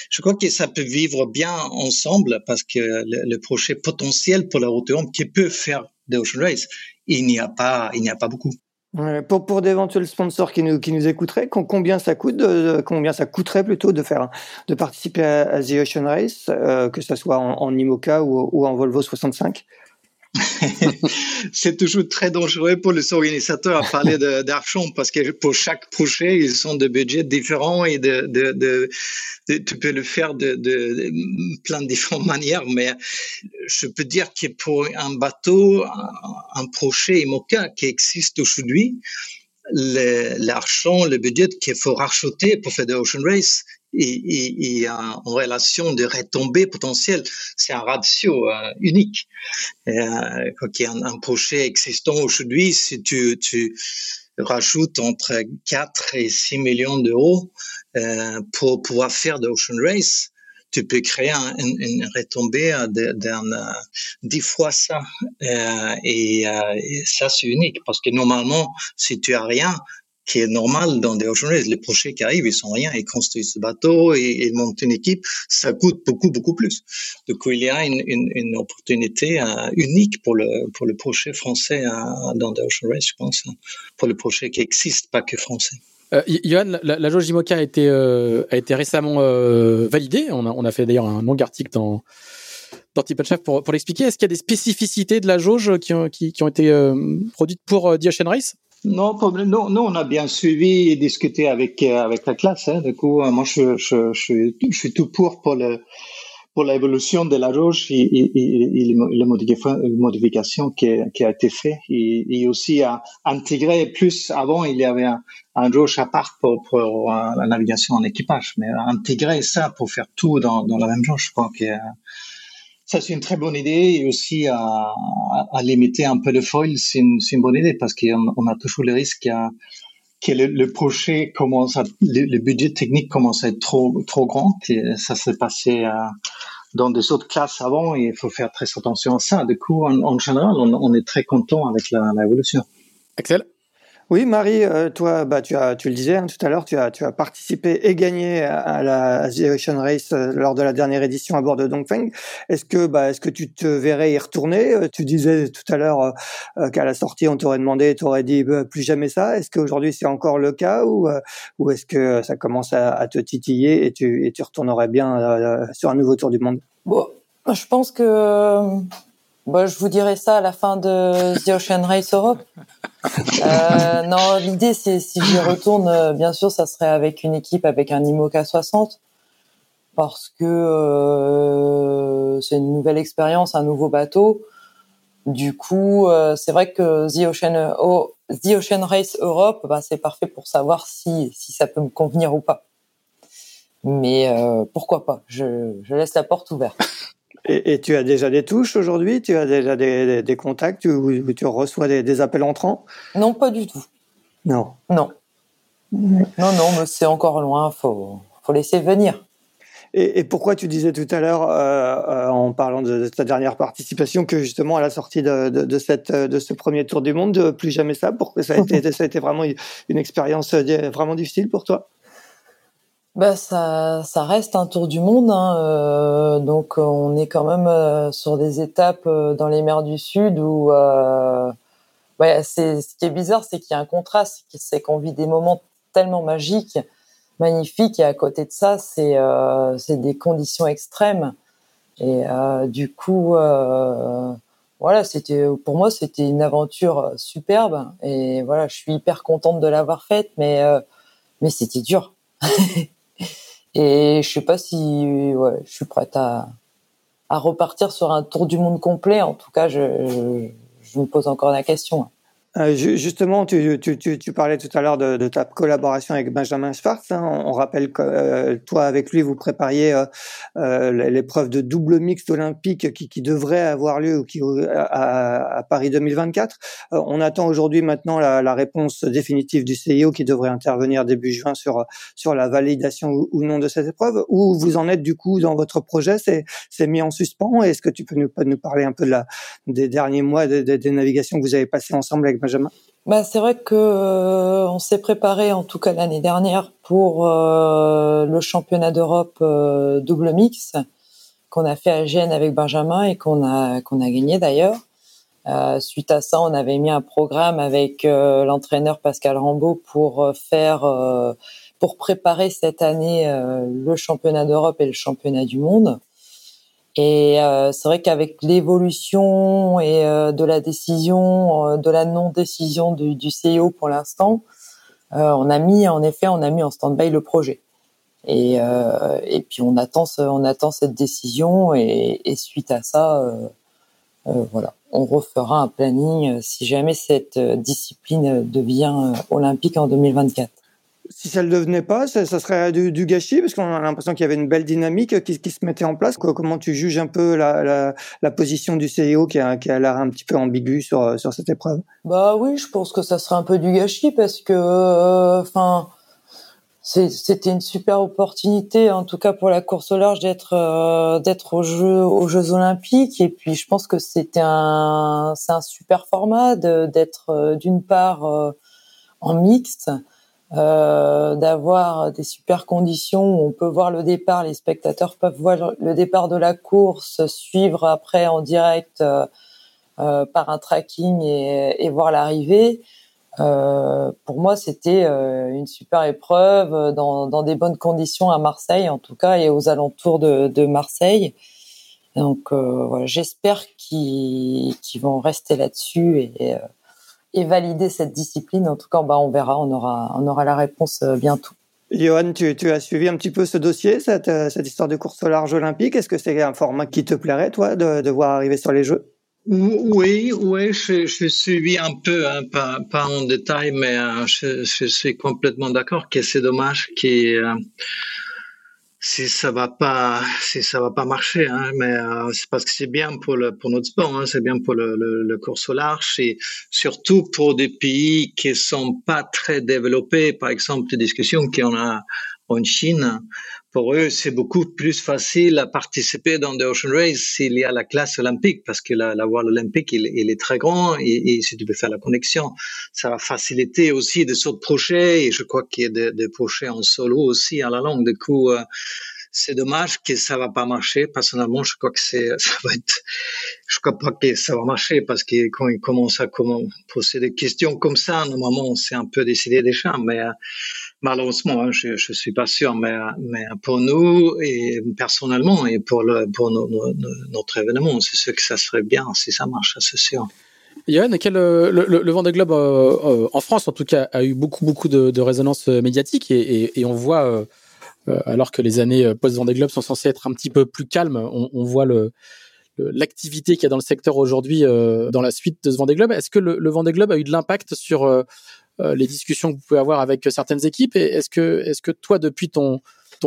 je crois que ça peut vivre bien ensemble parce que le, le projet potentiel pour la route qui peut faire d'Ocean Race. Il n'y a pas, il n'y a pas beaucoup. Pour, pour d'éventuels sponsors qui nous, qui nous écouteraient, combien ça coûte, de, combien ça coûterait plutôt de faire, de participer à, The Ocean Race, euh, que ce soit en, en IMOCA ou en Volvo 65 c'est toujours très dangereux pour les organisateurs à parler d'argent parce que pour chaque projet, ils sont de budgets différents et tu peux le faire de, plein de différentes manières. Mais je peux dire que pour un bateau, un projet IMOCA qui existe aujourd'hui, l'argent, le, budget qu'il faut racheter pour faire de Ocean Race, et, en relation de retombées potentielles. C'est un ratio euh, unique. Euh, quand il y a un, projet existant aujourd'hui, si tu, rajoutes entre 4 et 6 millions d'euros euh, pour pouvoir faire de Ocean Race, tu peux créer un, une, retombée d'un dix fois ça. Euh, et, euh, et, ça, c'est unique parce que normalement, si tu as rien, qui est normal dans des ocean races. Les projets qui arrivent, ils sont rien, ils construisent ce bateau, et ils montent une équipe, ça coûte beaucoup, beaucoup plus. Coup, il y a une, opportunité euh, unique pour le, pour le projet français euh, dans des ocean races, je pense, hein. pour le projet qui existe, pas que français. Euh, Johan, la, jauge IMOCA a été, a été récemment validée. On a, on a fait d'ailleurs un long article dans, dans Chef pour, pour l'expliquer. Est-ce qu'il y a des spécificités de la jauge qui ont, qui ont été produites pour The Ocean Race non, nous, nous, on a bien suivi et discuté avec, avec la classe. Hein. Du coup, moi, je, je, suis tout pour pour le, pour l'évolution de la roche et, et, la modification qui, qui, a été faite et, aussi à intégrer plus avant il y avait un, un roche à part pour, la navigation en équipage mais intégrer ça pour faire tout dans, dans la même roche je crois que ça c'est une très bonne idée et aussi à, à, limiter un peu le foil c'est une, une, bonne idée parce qu'on on a toujours le risque que le, le, projet commence à, le, budget technique commence à être trop trop grand ça s'est passé à, dans des autres classes avant et il faut faire très attention à ça. Du coup, en, général, on, est très content avec l'évolution. Axel? Oui, Marie, euh, toi, bah, tu, as, tu le disais hein, tout à l'heure, tu as, tu as participé et gagné à la Ocean Race euh, lors de la dernière édition à bord de Dongfeng. Est-ce que, bah, est-ce que tu te verrais y retourner? Euh, Tu disais tout à l'heure qu'à la sortie, on t'aurait demandé, tu aurais dit bah, plus jamais ça. Est-ce qu'aujourd'hui c'est encore le cas ou, ou est-ce que ça commence à, te titiller et tu, et tu retournerais bien sur un nouveau tour du monde? Bon, je pense que bah, je vous dirai ça à la fin de The Ocean Race Europe. Euh, non, l'idée, c'est si j'y retourne, euh, bien sûr, ça serait avec une équipe avec un IMOCA 60 parce que euh, c'est une nouvelle expérience, un nouveau bateau. Du coup, euh, c'est vrai que The Ocean, oh, The Ocean Race Europe, bah, c'est parfait pour savoir si, si ça peut me convenir ou pas. Mais euh, pourquoi pas? Je, je laisse la porte ouverte. Et, et, tu as déjà des touches aujourd'hui? Tu as déjà des, des, contacts où, tu reçois des, des, appels entrants? Non, pas du tout. Non. Non. Non, non, mais c'est encore loin. Faut, faut laisser venir. Et, et pourquoi tu disais tout à l'heure, euh, euh en parlant de, ta dernière participation, que justement à la sortie de, de, de, cette, de ce premier tour du monde, de plus jamais ça, pour que ça a été, ça a été vraiment une expérience euh, vraiment difficile pour toi? Bah ça, ça reste un tour du monde, hein, euh, donc on est quand même euh, sur des étapes euh, dans les mers du Sud où, euh, ouais, c'est ce qui est bizarre, c'est qu'il y a un contraste, c'est qu'on vit des moments tellement magiques, magnifiques, et à côté de ça, c'est c'est des conditions extrêmes, et du coup, voilà, c'était pour moi c'était une aventure superbe, et voilà, je suis hyper contente de l'avoir faite, mais mais c'était dur. Et je sais pas si je suis prête à, repartir sur un tour du monde complet. En tout cas, je, me pose encore la question. Euh, justement, tu, tu, tu, tu, parlais tout à l'heure de, de, ta collaboration avec Benjamin Schwartz. Hein. On, rappelle que euh, toi, avec lui, vous prépariez euh, euh l'épreuve de double mixte olympique qui, qui, devrait avoir lieu qui, à, à, Paris 2024. on attend aujourd'hui maintenant la, la, réponse définitive du CIO qui devrait intervenir début juin sur sur la validation ou, non de cette épreuve. Où vous en êtes du coup dans votre projet? C'est mis en suspens? Est-ce que tu peux nous, nous parler un peu de la, des derniers mois des, des navigations que vous avez passées ensemble avec bah, c'est vrai que euh, on s'est préparé en tout cas l'année dernière pour euh, le championnat d'Europe euh, double mix qu'on a fait à Gênes avec Benjamin et qu'on a qu'on a gagné d'ailleurs. suite à ça, on avait mis un programme avec l'entraîneur Pascal Rambaud pour faire pour préparer cette année le championnat d'Europe et le championnat du monde. Et euh, c'est vrai qu'avec l'évolution et euh, de la décision, euh, de la non-décision du, du CEO pour l'instant, on a mis, en effet, on a mis en stand-by le projet. Et, et puis on attend, on attend cette décision et, et suite à ça, voilà, on refera un planning si jamais cette discipline devient olympique en 2024 si ça ne le devenait pas, ça, serait du, gâchis parce qu'on a l'impression qu'il y avait une belle dynamique qui, se mettait en place. Comment tu juges un peu la, position du CEO qui a, qui a l'air un petit peu ambigu sur, sur cette épreuve? Bah oui, je pense que ça serait un peu du gâchis parce que, euh, c'était une super opportunité, en tout cas pour la course au large, d'être euh, aux Jeux Olympiques. Et puis, je pense que c'était un un super format d'être euh, d'une part en mixte euh, d'avoir des super conditions où on peut voir le départ, les spectateurs peuvent voir le départ de la course, suivre après en direct euh, euh par un tracking et, et voir l'arrivée. Euh, pour moi, c'était une super épreuve dans, dans, des bonnes conditions à Marseille, en tout cas, et aux alentours de, de Marseille. Donc, voilà, j'espère qu'ils vont rester là-dessus et, et valider cette discipline. En tout cas, bah, on verra, on aura, on aura la réponse euh, bientôt. Johan, tu, as suivi un petit peu ce dossier, cette, cette histoire de course au large olympique. Est-ce que c'est un format qui te plairait, toi, de, voir arriver sur les Jeux? Oui, oui, je, je suivi un peu, hein, pas, pas, en détail, mais je, je, suis complètement d'accord que c'est dommage que si ça va pas, si ça va pas marcher, hein, mais euh, c'est parce que c'est bien pour le pour notre sport, hein, c'est bien pour le, le, le course au large et surtout pour des pays qui sont pas très développés. Par exemple, les discussions qu'on a en Chine, pour eux, c'est beaucoup plus facile à participer dans des Ocean Race s'il y a la classe olympique, parce que la, voile olympique, il, est très grand, et, si tu peux faire la connexion, ça va faciliter aussi des sauts de crochet, et je crois qu'il y a des, crochets en solo aussi à la longue. Du coup, euh, c'est dommage que ça va pas marcher. Personnellement, je crois que c'est, ça va être, je crois pas que ça va marcher parce que quand ils commencent à poser des questions comme ça, normalement, c'est un peu décidé déjà, mais, euh, malheureusement, hein, je, je suis pas sûr, mais, mais pour nous et personnellement et pour pour notre événement, c'est sûr que ça serait bien si ça marche, c'est sûr. Yann, quel, le, le, Vendée Globe euh, euh, en France, en tout cas, a eu beaucoup beaucoup de, de résonance médiatique et, on voit, euh, alors que les années post Vendée Globe sont censées être un petit peu plus calmes, on, voit le l'activité qu'il y a dans le secteur aujourd'hui dans la suite de ce Vendée Globe. Est-ce que le, le Vendée Globe a eu de l'impact sur euh, les discussions que vous pouvez avoir avec certaines équipes. Est-ce que, est-ce que toi, depuis ton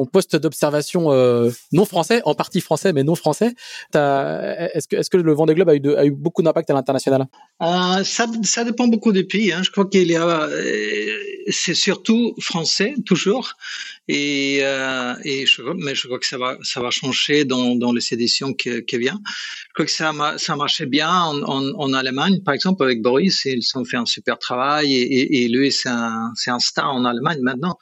poste d'observation euh, non français, en partie français mais non français. Est-ce que, le Vendée Globe a eu, a eu beaucoup d'impact à l'international? Euh, ça, dépend beaucoup des pays. Hein. Je crois qu'il euh, c'est surtout français toujours, et, euh, et mais je crois que ça va, ça va changer dans, dans les éditions qui, qui viennent. Je crois que ça, ça marchait bien en, en, Allemagne, par exemple avec Boris, ils ont fait un super travail, et, et, et lui c'est un, c'est un star en Allemagne maintenant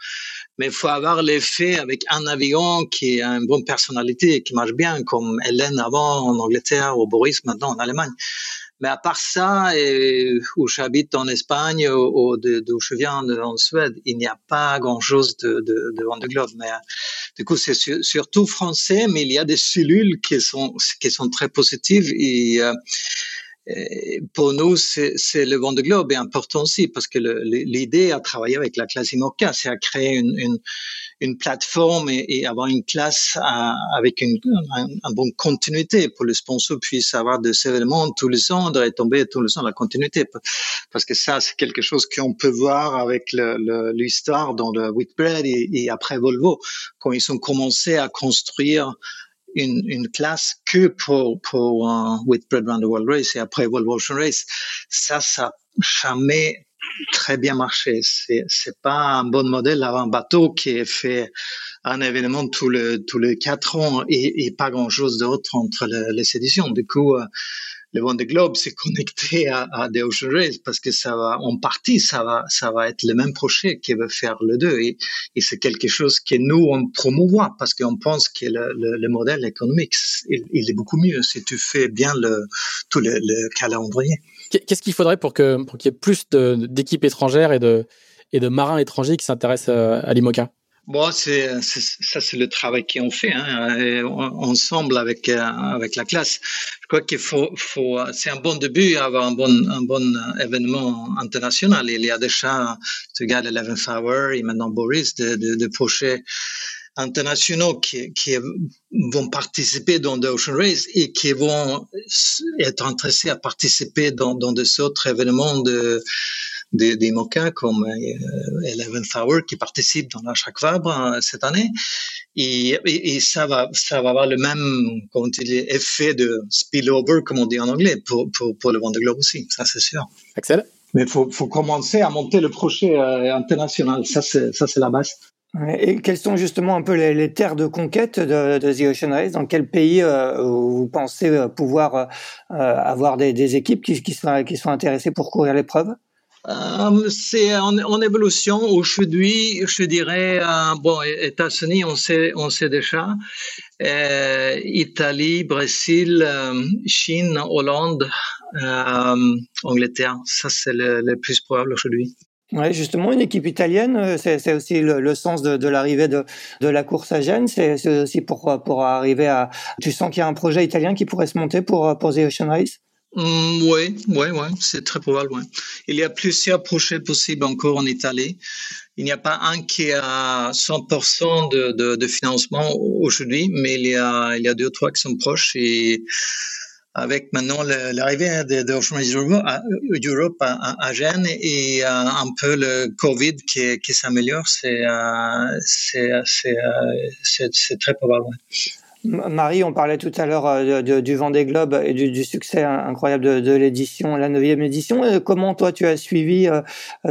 mais il faut avoir l'effet avec un navigant qui a une bonne personnalité, qui marche bien, comme Hélène avant en Angleterre ou Boris maintenant en Allemagne. Mais à part ça, et où j'habite en Espagne ou, d'où je viens en Suède, il n'y a pas grand-chose de, de, de. Mais du coup, c'est surtout français, mais il y a des cellules qui sont qui sont très positives et euh, pour nous, c'est le Vendée Globe est important aussi parce que l'idée à travailler avec la classe IMOCA, c'est à créer une, une, une plateforme et, et, avoir une classe à, avec une, un, bonne continuité pour le sponsor puisse avoir des événements tous les ans, de retomber tous les ans la continuité. Parce que ça, c'est quelque chose qu'on peut voir avec l'histoire dans le Whitbread et, et après Volvo, quand ils ont commencé à construire une, une classe que pour, pour un Whitbread Round the World Race et après World Ocean Race. Ça, ça jamais très bien marché. C'est, c'est pas un bon modèle d'avoir un bateau qui fait un événement tous les, tous les quatre ans et, et pas grand chose d'autre entre les, les éditions. Du coup, euh, le Vendée Globe s'est connecté à, à des Ocean Race parce que ça va, en partie, ça va, ça va être le même projet qui va faire le deux et, c'est quelque chose que nous on promouvoit parce qu'on pense que le, le, le, modèle économique il, est beaucoup mieux si tu fais bien le tout le, le calendrier. Qu'est-ce qu'il faudrait pour que pour qu'il y ait plus d'équipes étrangères et de et de marins étrangers qui s'intéressent euh, à l'IMOCA? Bon, c'est, ça, c'est le travail qu'on fait hein, ensemble avec euh, avec la classe. Je crois qu'il faut, faut c'est un bon début avoir un bon un bon événement international. Il y a déjà, tu regardes Eleven Hour et maintenant Boris de, de, de projets internationaux qui, qui vont participer dans des Ocean Race et qui vont être intéressés à participer dans, dans des autres événements de des, des moquins comme euh, Eleven Hour qui participe dans la chaque Vabre euh, cette année. Et, et, et, ça va, ça va avoir le même, effet de spillover, comme on dit en anglais, pour, pour, pour le Vendée Globe aussi. Ça, c'est sûr. Excellent. Mais il faut, faut commencer à monter le projet euh, international. Ça, c'est, ça, c'est la base. Et quelles sont justement un peu les, les terres de conquête de, de, The Ocean Race? Dans quel pays euh, vous pensez pouvoir euh, avoir des, des équipes qui, qui, sont, qui sont intéressées pour courir l'épreuve? Euh, c'est en, évolution. Aujourd'hui, je dirais, euh, bon, États-Unis, on sait, on sait déjà. Euh, Italie, Brésil, Chine, Hollande, Angleterre. Ça, c'est le, plus probable aujourd'hui. Ouais, justement, une équipe italienne, c'est aussi le, sens de, l'arrivée de, de la course à Gênes. C'est aussi pour, pour arriver à. Tu sens qu'il y a un projet italien qui pourrait se monter pour, pour The Ocean Race? Oui, oui, oui, c'est très probable. Ouais. Il y a plusieurs projets possibles encore en Italie. Il n'y a pas un qui a 100% de, financement aujourd'hui, mais il y, a, deux ou trois qui sont proches. Et avec maintenant l'arrivée de, de Europe à, à, Gênes et euh, un peu le Covid qui, s'améliore, c'est euh, c'est très probable. Marie, on parlait tout à l'heure euh, du Vendée Globe et du, succès incroyable de, l'édition, la neuvième édition. Euh, comment toi tu as suivi euh,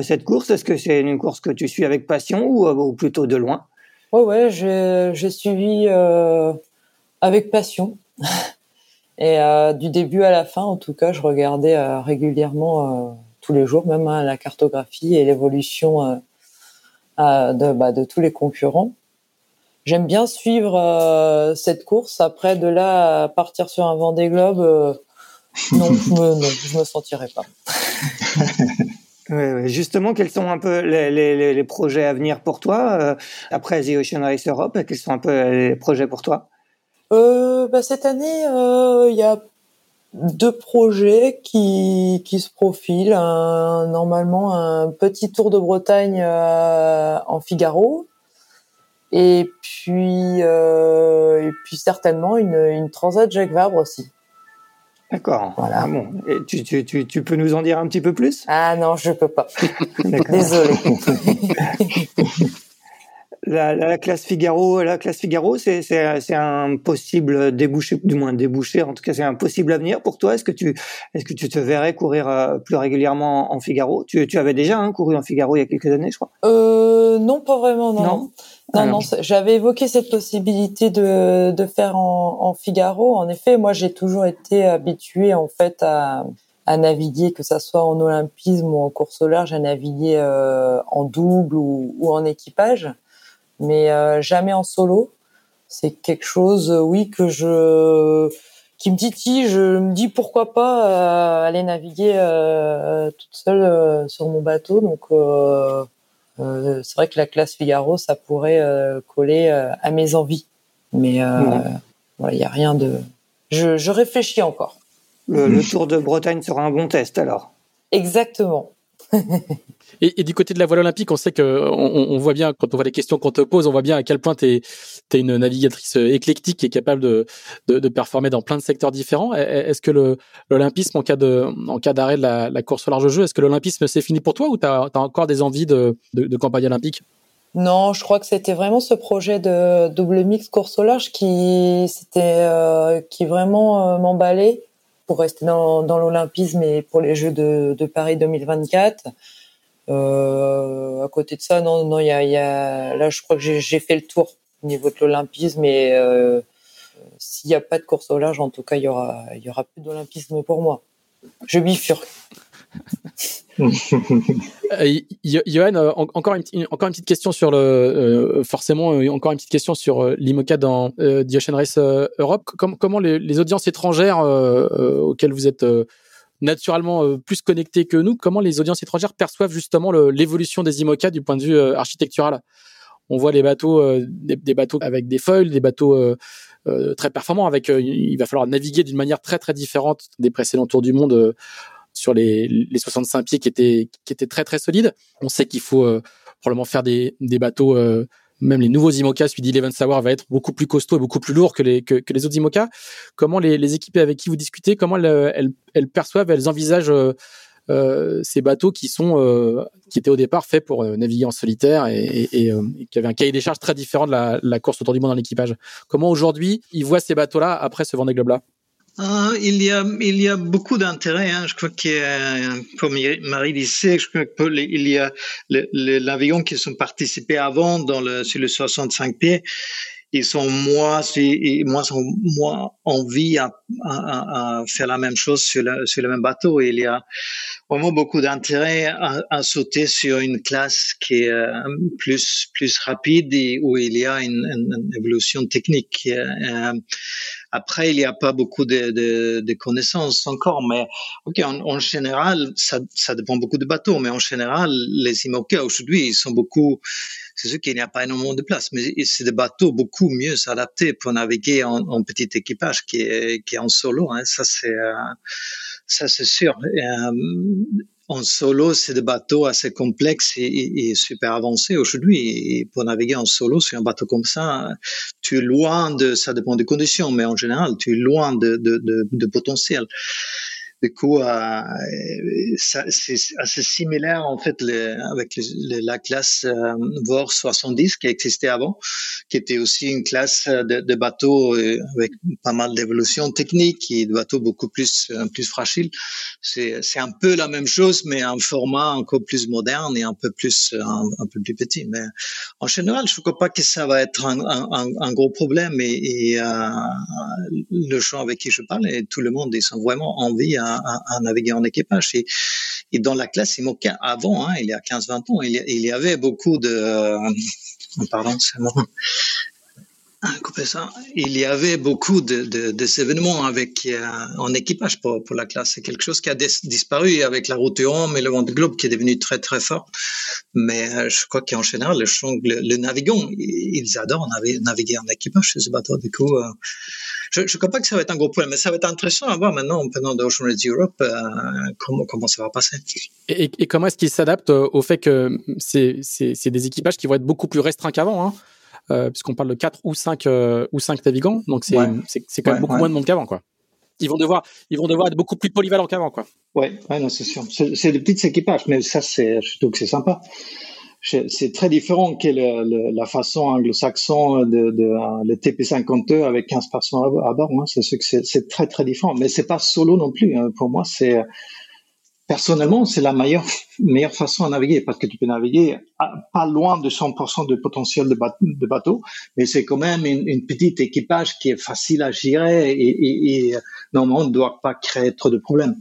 cette course? Est-ce que c'est une course que tu suis avec passion ou, plutôt de loin? Ouais, ouais, j'ai suivi avec passion. et du début à la fin, en tout cas, je regardais régulièrement tous les jours, même hein, la cartographie et l'évolution bah, de tous les concurrents j'aime bien suivre euh, cette course. Après, de là à partir sur un Vendée Globe, euh, non, je me, non, je me sentirais pas. Justement, quels sont un peu les, les, les projets à venir pour toi euh, après The Ocean Race Europe Quels sont un peu les projets pour toi? Euh, bah, Cette année, il y a deux projets qui, qui se profilent. normalement, un petit tour de Bretagne en Figaro et puis euh, et puis certainement une, une transat Jacques Vabre aussi. D'accord. Voilà. Ah bon. Et tu, tu, tu, tu, peux nous en dire un petit peu plus? Ah non, je peux pas. Désolé. la, la, classe Figaro, la classe Figaro, c'est c'est un possible débouché, du moins débouché. En tout cas, c'est un possible avenir pour toi. Est-ce que tu est-ce que tu te verrais courir euh, plus régulièrement en Figaro? Tu, tu avais déjà hein, couru en Figaro il y a quelques années, je crois. Euh, non, pas vraiment. Non. non? Non, non, j'avais évoqué cette possibilité de, de faire en, en Figaro. En effet, moi, j'ai toujours été habituée en fait à, à naviguer, que ça soit en olympisme ou en course au large, à naviguer euh, en double ou, ou, en équipage, mais euh, jamais en solo. C'est quelque chose, euh, oui, que je qui me titille. Je me dis pourquoi pas aller naviguer toute seule sur mon bateau. Donc euh, c'est vrai que la classe Figaro, ça pourrait euh, coller euh, à mes envies. Mais il n'y a rien de. Je, je réfléchis encore. Le, le, Tour de Bretagne sera un bon test alors. Exactement. Et, du côté de la voile olympique, on sait que on, voit bien quand on voit les questions qu'on te pose, on voit bien à quel point tu es, une navigatrice éclectique et capable de, performer dans plein de secteurs différents. Est-ce que l'olympisme, en cas d'arrêt de la, course au large jeu, est-ce que l'olympisme c'est fini pour toi ou tu as, encore des envies de, campagne olympique? Non, je crois que c'était vraiment ce projet de double mix course au large qui c'était euh, qui vraiment euh, m'emballait pour rester dans, l'olympisme et pour les Jeux de Paris 2024. Euh, à côté de ça, non, non, il y a, là, je crois que j'ai fait le tour au niveau de l'olympisme et euh, s'il n'y a pas de course au large, en tout cas, il y aura, il y aura plus d'olympisme pour moi. Je bifurque. euh, Johan, euh, encore une, encore une petite question sur le, forcément, encore une petite question sur l'IMOCA dans The Race Europe. Com comment les, audiences étrangères auxquelles vous êtes naturellement euh, plus connectés que nous, comment les audiences étrangères perçoivent justement l'évolution des IMOCA du point de vue euh, architectural? On voit les bateaux, euh, des, bateaux avec des foils, des bateaux très performants. Avec, il va falloir naviguer d'une manière très très différente des précédents tours du monde sur les, les 65 pieds qui étaient qui étaient très très solides. On sait qu'il faut probablement faire des, des bateaux même les nouveaux IMOCA, celui d'Eleven Savoir va être beaucoup plus costaud et beaucoup plus lourd que les, autres IMOCA. Comment les, équipes avec qui vous discutez, comment elles, perçoivent, elles envisagent euh, euh, ces bateaux qui sont euh, qui étaient au départ faits pour naviguer en solitaire et, qui avaient un cahier des charges très différent de la, la course autour du monde dans l'équipage. Comment aujourd'hui ils voient ces bateaux-là après ce Vendée Globe-là? Uh, il, y a, il y a beaucoup d'intérêt. Hein. Je crois a, comme Marie disait, je crois qu'il y a l'avion qui sont participés avant dans le, sur le 65 pieds. Ils sont moins, moi, sont moins envie à, à, à, faire la même chose sur, la, sur le même bateau. Il y a vraiment beaucoup d'intérêt à, sauter sur une classe qui est euh, plus plus rapide et où il y a une évolution technique. Après, il n'y a pas beaucoup de, connaissances encore, mais ok, en, général, ça, dépend beaucoup de bateaux, mais en général, les IMOCA aujourd'hui, ils sont beaucoup, c'est sûr qu'il n'y a pas énormément de place, mais c'est des bateaux beaucoup mieux adaptés pour naviguer en, en petit équipage qui est, qui est en solo. Hein. Ça, c'est, euh, ça c'est sûr. Euh, en solo, c'est des bateaux assez complexes et, super avancés aujourd'hui. Pour naviguer en solo sur un bateau comme ça, tu es loin de, ça dépend des conditions, mais en général, tu es loin de, de, de, de potentiel. Du coup, euh, c'est assez similaire en fait avec la classe euh, VOR 70 qui existait avant, qui était aussi une classe de, de bateaux euh, avec pas mal d'évolution technique et de bateaux beaucoup plus euh, plus fragiles. C'est un peu la même chose, mais un format encore plus moderne et un peu plus un, peu plus petit. Mais en général, je ne crois pas que ça va être un, gros problème. Et, euh, le gens avec qui je parle, et tout le monde, ils sont vraiment envie à à, naviguer en équipage. Et, et, dans la classe avant, hein, il y a 15-20 ans, il y, avait beaucoup de... Euh, pardon, c'est bon. Ça. Il y avait beaucoup de, de, de événements avec euh, en équipage pour, pour la classe. C'est quelque chose qui a disparu avec la route du Rhum et le Vendée Globe qui est devenu très très fort. Mais euh, je crois qu'en général, le, le, le, ils adorent naviguer, en équipage sur ce bateau. Du coup, euh, je ne crois pas que ça va être un gros problème, mais ça va être intéressant à voir maintenant, en venant d'Ocean Race Europe, comment, comment ça va passer. Et, et comment est-ce qu'ils s'adaptent au fait que c'est des équipages qui vont être beaucoup plus restreints qu'avant hein? Puisqu'on parle de 4 ou 5 euh, ou 5 navigants, donc c'est c'est quand même beaucoup moins de monde qu'avant quoi. Ils vont devoir ils vont devoir être beaucoup plus polyvalents qu'avant quoi. Ouais, ouais non c'est sûr. C'est des petits équipages, mais ça c'est je trouve que c'est sympa c'est très différent que le, la façon anglo-saxon de, de, le TP52 avec 15 personnes à, bord. Hein. C'est c'est très très différent, mais c'est pas solo non plus. Hein. Pour moi, c'est personnellement c'est la meilleure meilleure façon à naviguer parce que tu peux naviguer pas loin de 100% de potentiel de, bateau, mais c'est quand même une, petite équipage qui est facile à gérer et, et, et normalement ne doit pas créer trop de problèmes.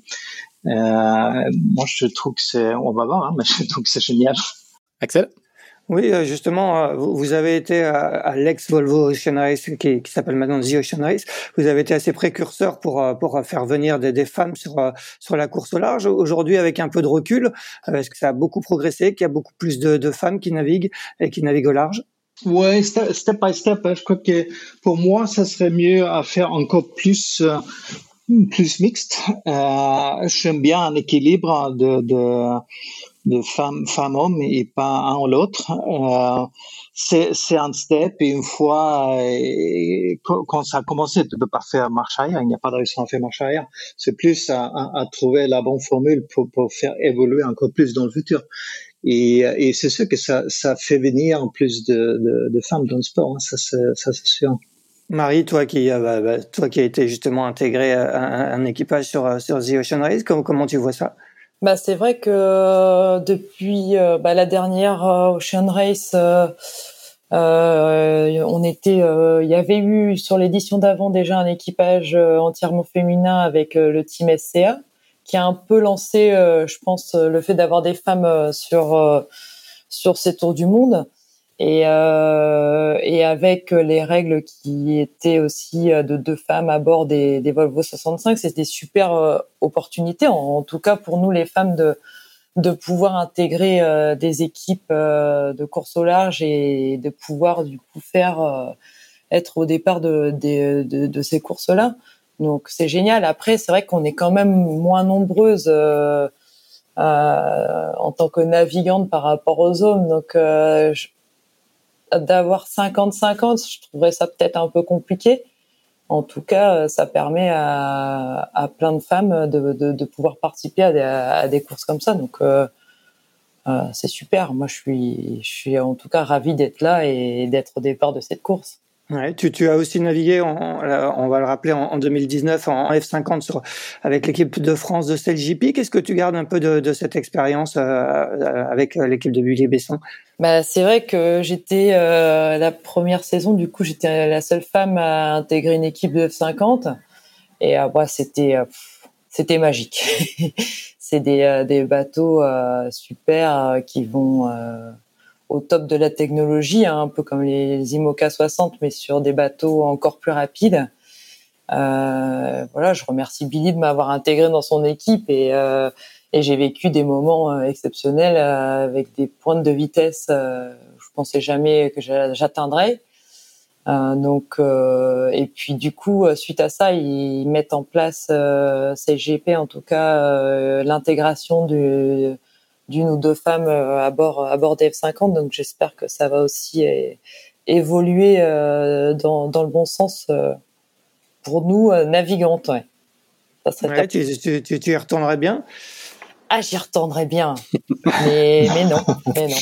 Euh, moi, je trouve que c'est, on va voir, hein, mais je trouve que c'est génial. Axel? Oui, euh, justement, euh, vous avez été à, l'ex Volvo Ocean Race, qui, s'appelle maintenant The Ocean Race. Vous avez été assez précurseur pour euh, faire venir des, femmes sur la course au large. Aujourd'hui, avec un peu de recul, est-ce que ça a beaucoup progressé, qu'il y a beaucoup plus de, femmes qui naviguent et qui naviguent au large? Ouais, step, by step. Hein. Je crois que pour moi, ça serait mieux à faire encore plus plus mixte. J'aime bien un équilibre de de femmes, femmes hommes et pas un ou l'autre. Euh, c'est un step et une fois euh, quand, ça a commencé, tu peux pas faire marche arrière, il n'y a pas de raison à faire marche arrière. C'est plus à, trouver la bonne formule pour, pour faire évoluer encore plus dans le futur. Et, et c'est sûr que ça, ça fait venir plus de, de, femmes dans le sport, hein, ça c'est sûr. Marie, toi qui, euh, bah, bah, toi qui as été justement intégré à un, équipage sur, sur The Ocean Race, comment, comment tu vois ça? Bah, c'est vrai que euh, depuis euh, bah, la dernière euh, Ocean Race, on était, il y avait eu sur l'édition d'avant déjà un équipage entièrement féminin avec le team SCA qui a un peu lancé, je pense, le fait d'avoir des femmes sur sur ces tours du monde. Et, euh, et avec les règles qui étaient aussi euh, de deux femmes à bord des, des Volvo 65, c'était super euh, opportunité, en, tout cas pour nous les femmes, de, de pouvoir intégrer euh, des équipes de course au large et de pouvoir du coup faire être au départ de, de, de, ces courses-là. Donc c'est génial. Après, c'est vrai qu'on est quand même moins nombreuses en tant que navigante par rapport aux hommes. Donc je, d'avoir 50-50, je trouverais ça peut-être un peu compliqué. En tout cas, ça permet à, plein de femmes de, de, pouvoir participer à des, à des, courses comme ça. Donc, euh, euh, c'est super. Moi, je suis, je suis en tout cas ravie d'être là et d'être au départ de cette course. Ouais, tu, as aussi navigué, en, on va le rappeler, en, 2019 en, F50 sur, avec l'équipe de France de CLJP. Qu'est-ce que tu gardes un peu de, cette expérience euh, euh, avec euh, l'équipe de Bully Besson? Bah, C'est vrai que j'étais la première saison, du coup, j'étais la seule femme à intégrer une équipe de F50. Et euh, bah, c'était c'était magique. C'est des, des bateaux super qui vont au top de la technologie, hein, un peu comme les IMOCA 60, mais sur des bateaux encore plus rapides. Euh, voilà, je remercie Billy de m'avoir intégré dans son équipe et, euh, et j'ai vécu des moments euh, exceptionnels euh, avec des pointes de vitesse. Euh, je pensais jamais que j'atteindrais. donc et puis du coup suite à ça ils mettent en place CGP en tout cas l'intégration d'une ou deux femmes à bord à bord des F50 donc j'espère que ça va aussi évoluer dans, dans le bon sens pour nous navigantes ouais. Ça tu, tu, tu, tu y retournerais bien? Ah, j'y retournerais bien. mais, mais non, mais non.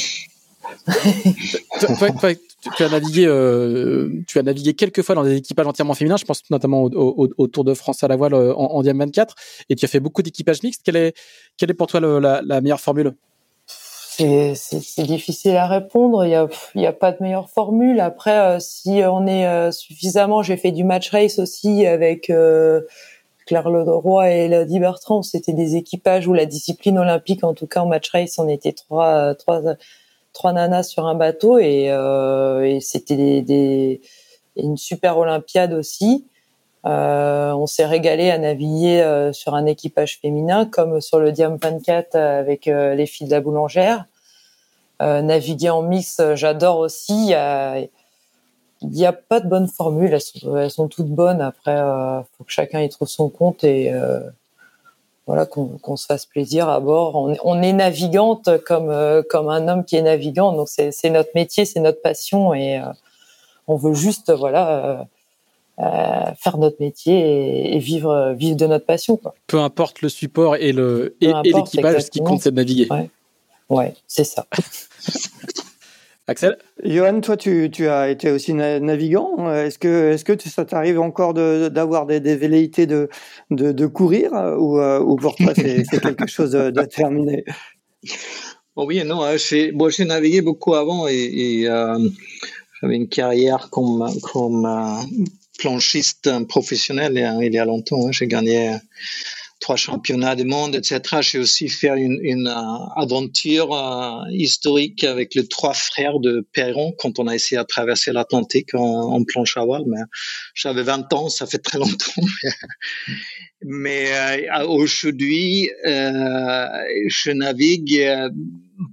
Tu, as navigué, euh, tu as navigué quelques fois dans des équipages entièrement féminins. Je pense notamment au, Tour de France à la voile euh, en, en Diam 24, et tu as fait beaucoup d'équipages mixtes. Quelle est, quelle est pour toi la, meilleure formule? C'est difficile à répondre. Il y a, a pas de meilleure formule. Après, euh, si on est suffisamment, j'ai fait du match race aussi avec Claire Leroy et Lady Bertrand, c'était des équipages où la discipline olympique, en tout cas en match race, on était trois, trois nanas sur un bateau et, euh, c'était une super Olympiade aussi. Euh, on s'est régalé à naviguer euh, sur un équipage féminin comme sur le Diam 24 avec les filles de la boulangère. Naviguer en mix, j'adore aussi il n'y a pas de bonne formule. Elles sont, toutes bonnes. Après, euh, faut que chacun y trouve son compte et voilà qu'on se fasse plaisir à bord. On, est navigante comme euh, comme un homme qui est navigant. Donc c'est notre métier, c'est notre passion et euh, on veut juste voilà faire notre métier et, vivre vivre de notre passion. Quoi. Peu importe le support et le et, l'équipage, ce qui compte c'est de naviguer. Ouais, ouais c'est ça. Axel? Johan, toi, tu, tu, as été aussi navigant. Est-ce que, est-ce que ça t'arrive encore d'avoir des, des, velléités de, de, de courir ou, euh, ou, pour toi, c'est quelque chose de, terminé? Bon, Oui et non. Hein. J'ai bon, navigué beaucoup avant et, et euh, j'avais une carrière comme, comme euh, planchiste professionnel il y a longtemps. Hein. J'ai gagné trois championnats du monde, etc. J'ai aussi fait une, euh, aventure euh, historique avec les trois frères de Perron quand on a essayé de traverser l'Atlantique en, planche à voile. Mais j'avais 20 ans, ça fait très longtemps. mais euh, aujourd'hui, je navigue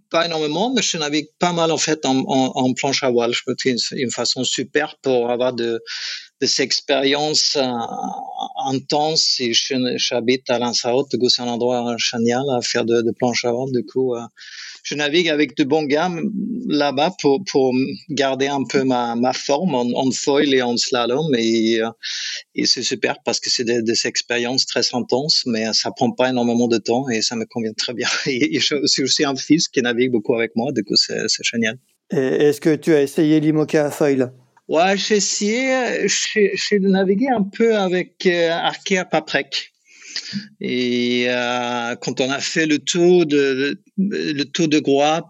pas énormément, mais je navigue pas mal en fait en planche à voile. Je me trouve une, une façon super pour avoir de de ces expériences euh, intenses. Et j'habite à Lanzarote, c'est un endroit génial à faire de, de planche à voile. Du coup, euh, je navigue avec de bons gars là-bas pour, garder un peu ma, forme en, foil et en slalom. Et, euh, et c'est super parce que c'est des, des, expériences très intenses, mais ça prend pas énormément de temps et ça me convient très bien. Et, j'ai aussi un fils qui navigue beaucoup avec moi, du coup, c'est génial. Est-ce que tu as essayé l'IMOCA foil? Ouais, j'ai essayé, j'ai navigué un peu avec euh, Arkea Paprec. Et euh, quand on a fait le tour de le tour de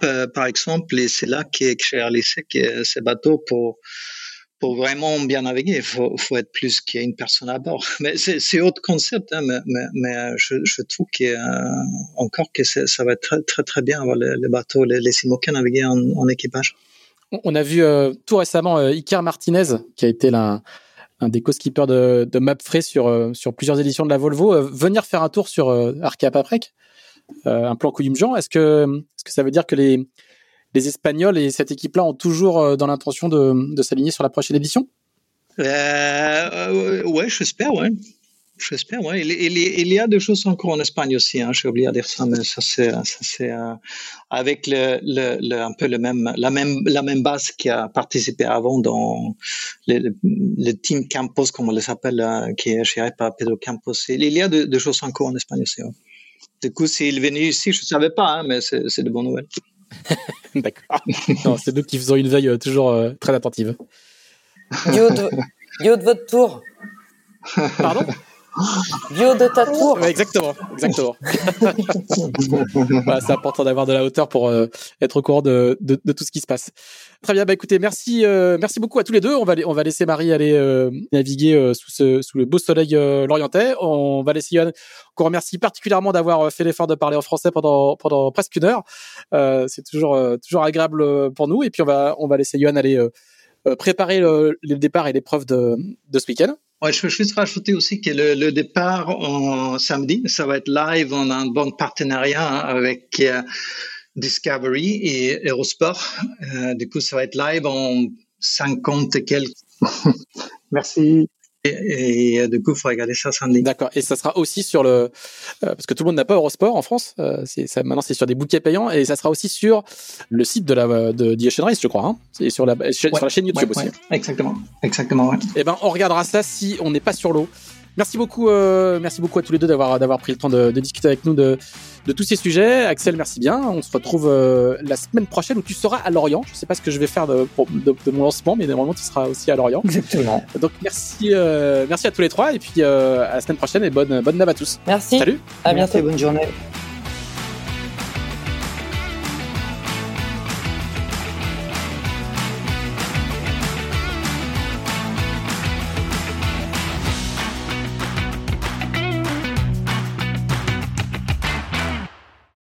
euh, par exemple, et c'est là que, j'ai réalisé que ces bateaux pour pour vraiment bien naviguer, il faut, être plus qu'une personne à bord. Mais c'est autre concept, hein, mais, je, trouve que encore que ça va être très très bien avoir les, bateaux, les, les Simoca naviguer en équipage. On a vu euh, tout récemment euh, Iker Martinez, qui a été un des co-skippers de, de Mapfre sur, euh, sur plusieurs éditions de la Volvo, venir faire un tour sur Arkea Paprec, un plan Jean. Est-ce que, est-ce que ça veut dire que les, les Espagnols et cette équipe-là ont toujours dans l'intention de, de s'aligner sur la prochaine édition? Euh, Ouais, j'espère, ouais. J'espère. Il, il, il, y a des choses encore en Espagne aussi. Hein. J'ai oublié de dire ça, mais ça c'est, euh, avec le, le, le, un peu le même, la même, la même base qui a participé avant dans le, le, team Campos, comme on les appelle, euh, qui est géré par Pedro Campos. Il, y a des choses encore en Espagne aussi. Ouais. Du coup, s'il est venu ici, je savais pas, hein, mais c'est, c'est de bonnes nouvelles. D'accord. c'est nous qui faisons une veille euh, toujours euh, très attentive. Yo de, yo de votre tour. Pardon? Bio de ta tour. exactement, exactement. c'est important d'avoir de la hauteur pour euh, être au courant de, de, de, tout ce qui se passe. Très bien, bah écoutez, merci, euh, merci beaucoup à tous les deux. On va, on va laisser Marie aller euh, naviguer sous, ce, sous le beau soleil lorientais. On va laisser Yann, qu'on remercie particulièrement d'avoir fait l'effort de parler en français pendant, pendant presque une heure. c'est toujours, toujours agréable pour nous. Et puis on va, on va laisser Yann aller préparer le, le départ et l'épreuve de, de ce week-end. Ouais, je veux juste rajouter aussi que le, le départ en samedi, ça va être live. A un bon partenariat avec euh, Discovery et Eurosport. Euh, du coup, ça va être live en 50 et quelques. Merci. Et, et, du coup, il faut regarder ça samedi. D'accord. Et ça sera aussi sur le, euh, parce que tout le monde n'a pas Eurosport en France. Euh, ça, maintenant, c'est sur des bouquets payants et ça sera aussi sur le site de la de The Ocean Race, je crois. Hein c'est sur la sur la chaîne YouTube ouais, aussi. Ouais, exactement, exactement. Et ben, on regardera ça si on n'est pas sur l'eau. Merci beaucoup, euh, merci beaucoup à tous les deux d'avoir d'avoir pris le temps de, de, discuter avec nous de, de tous ces sujets. Axel, merci bien. On se retrouve euh, la semaine prochaine où tu seras à Lorient. Je sais pas ce que je vais faire de, de, de mon lancement, mais normalement tu seras aussi à Lorient. Exactement. Donc merci, euh, merci à tous les trois et puis euh, à la semaine prochaine et bonne bonne nave à tous. Merci. Salut. À bientôt. Merci, bonne journée.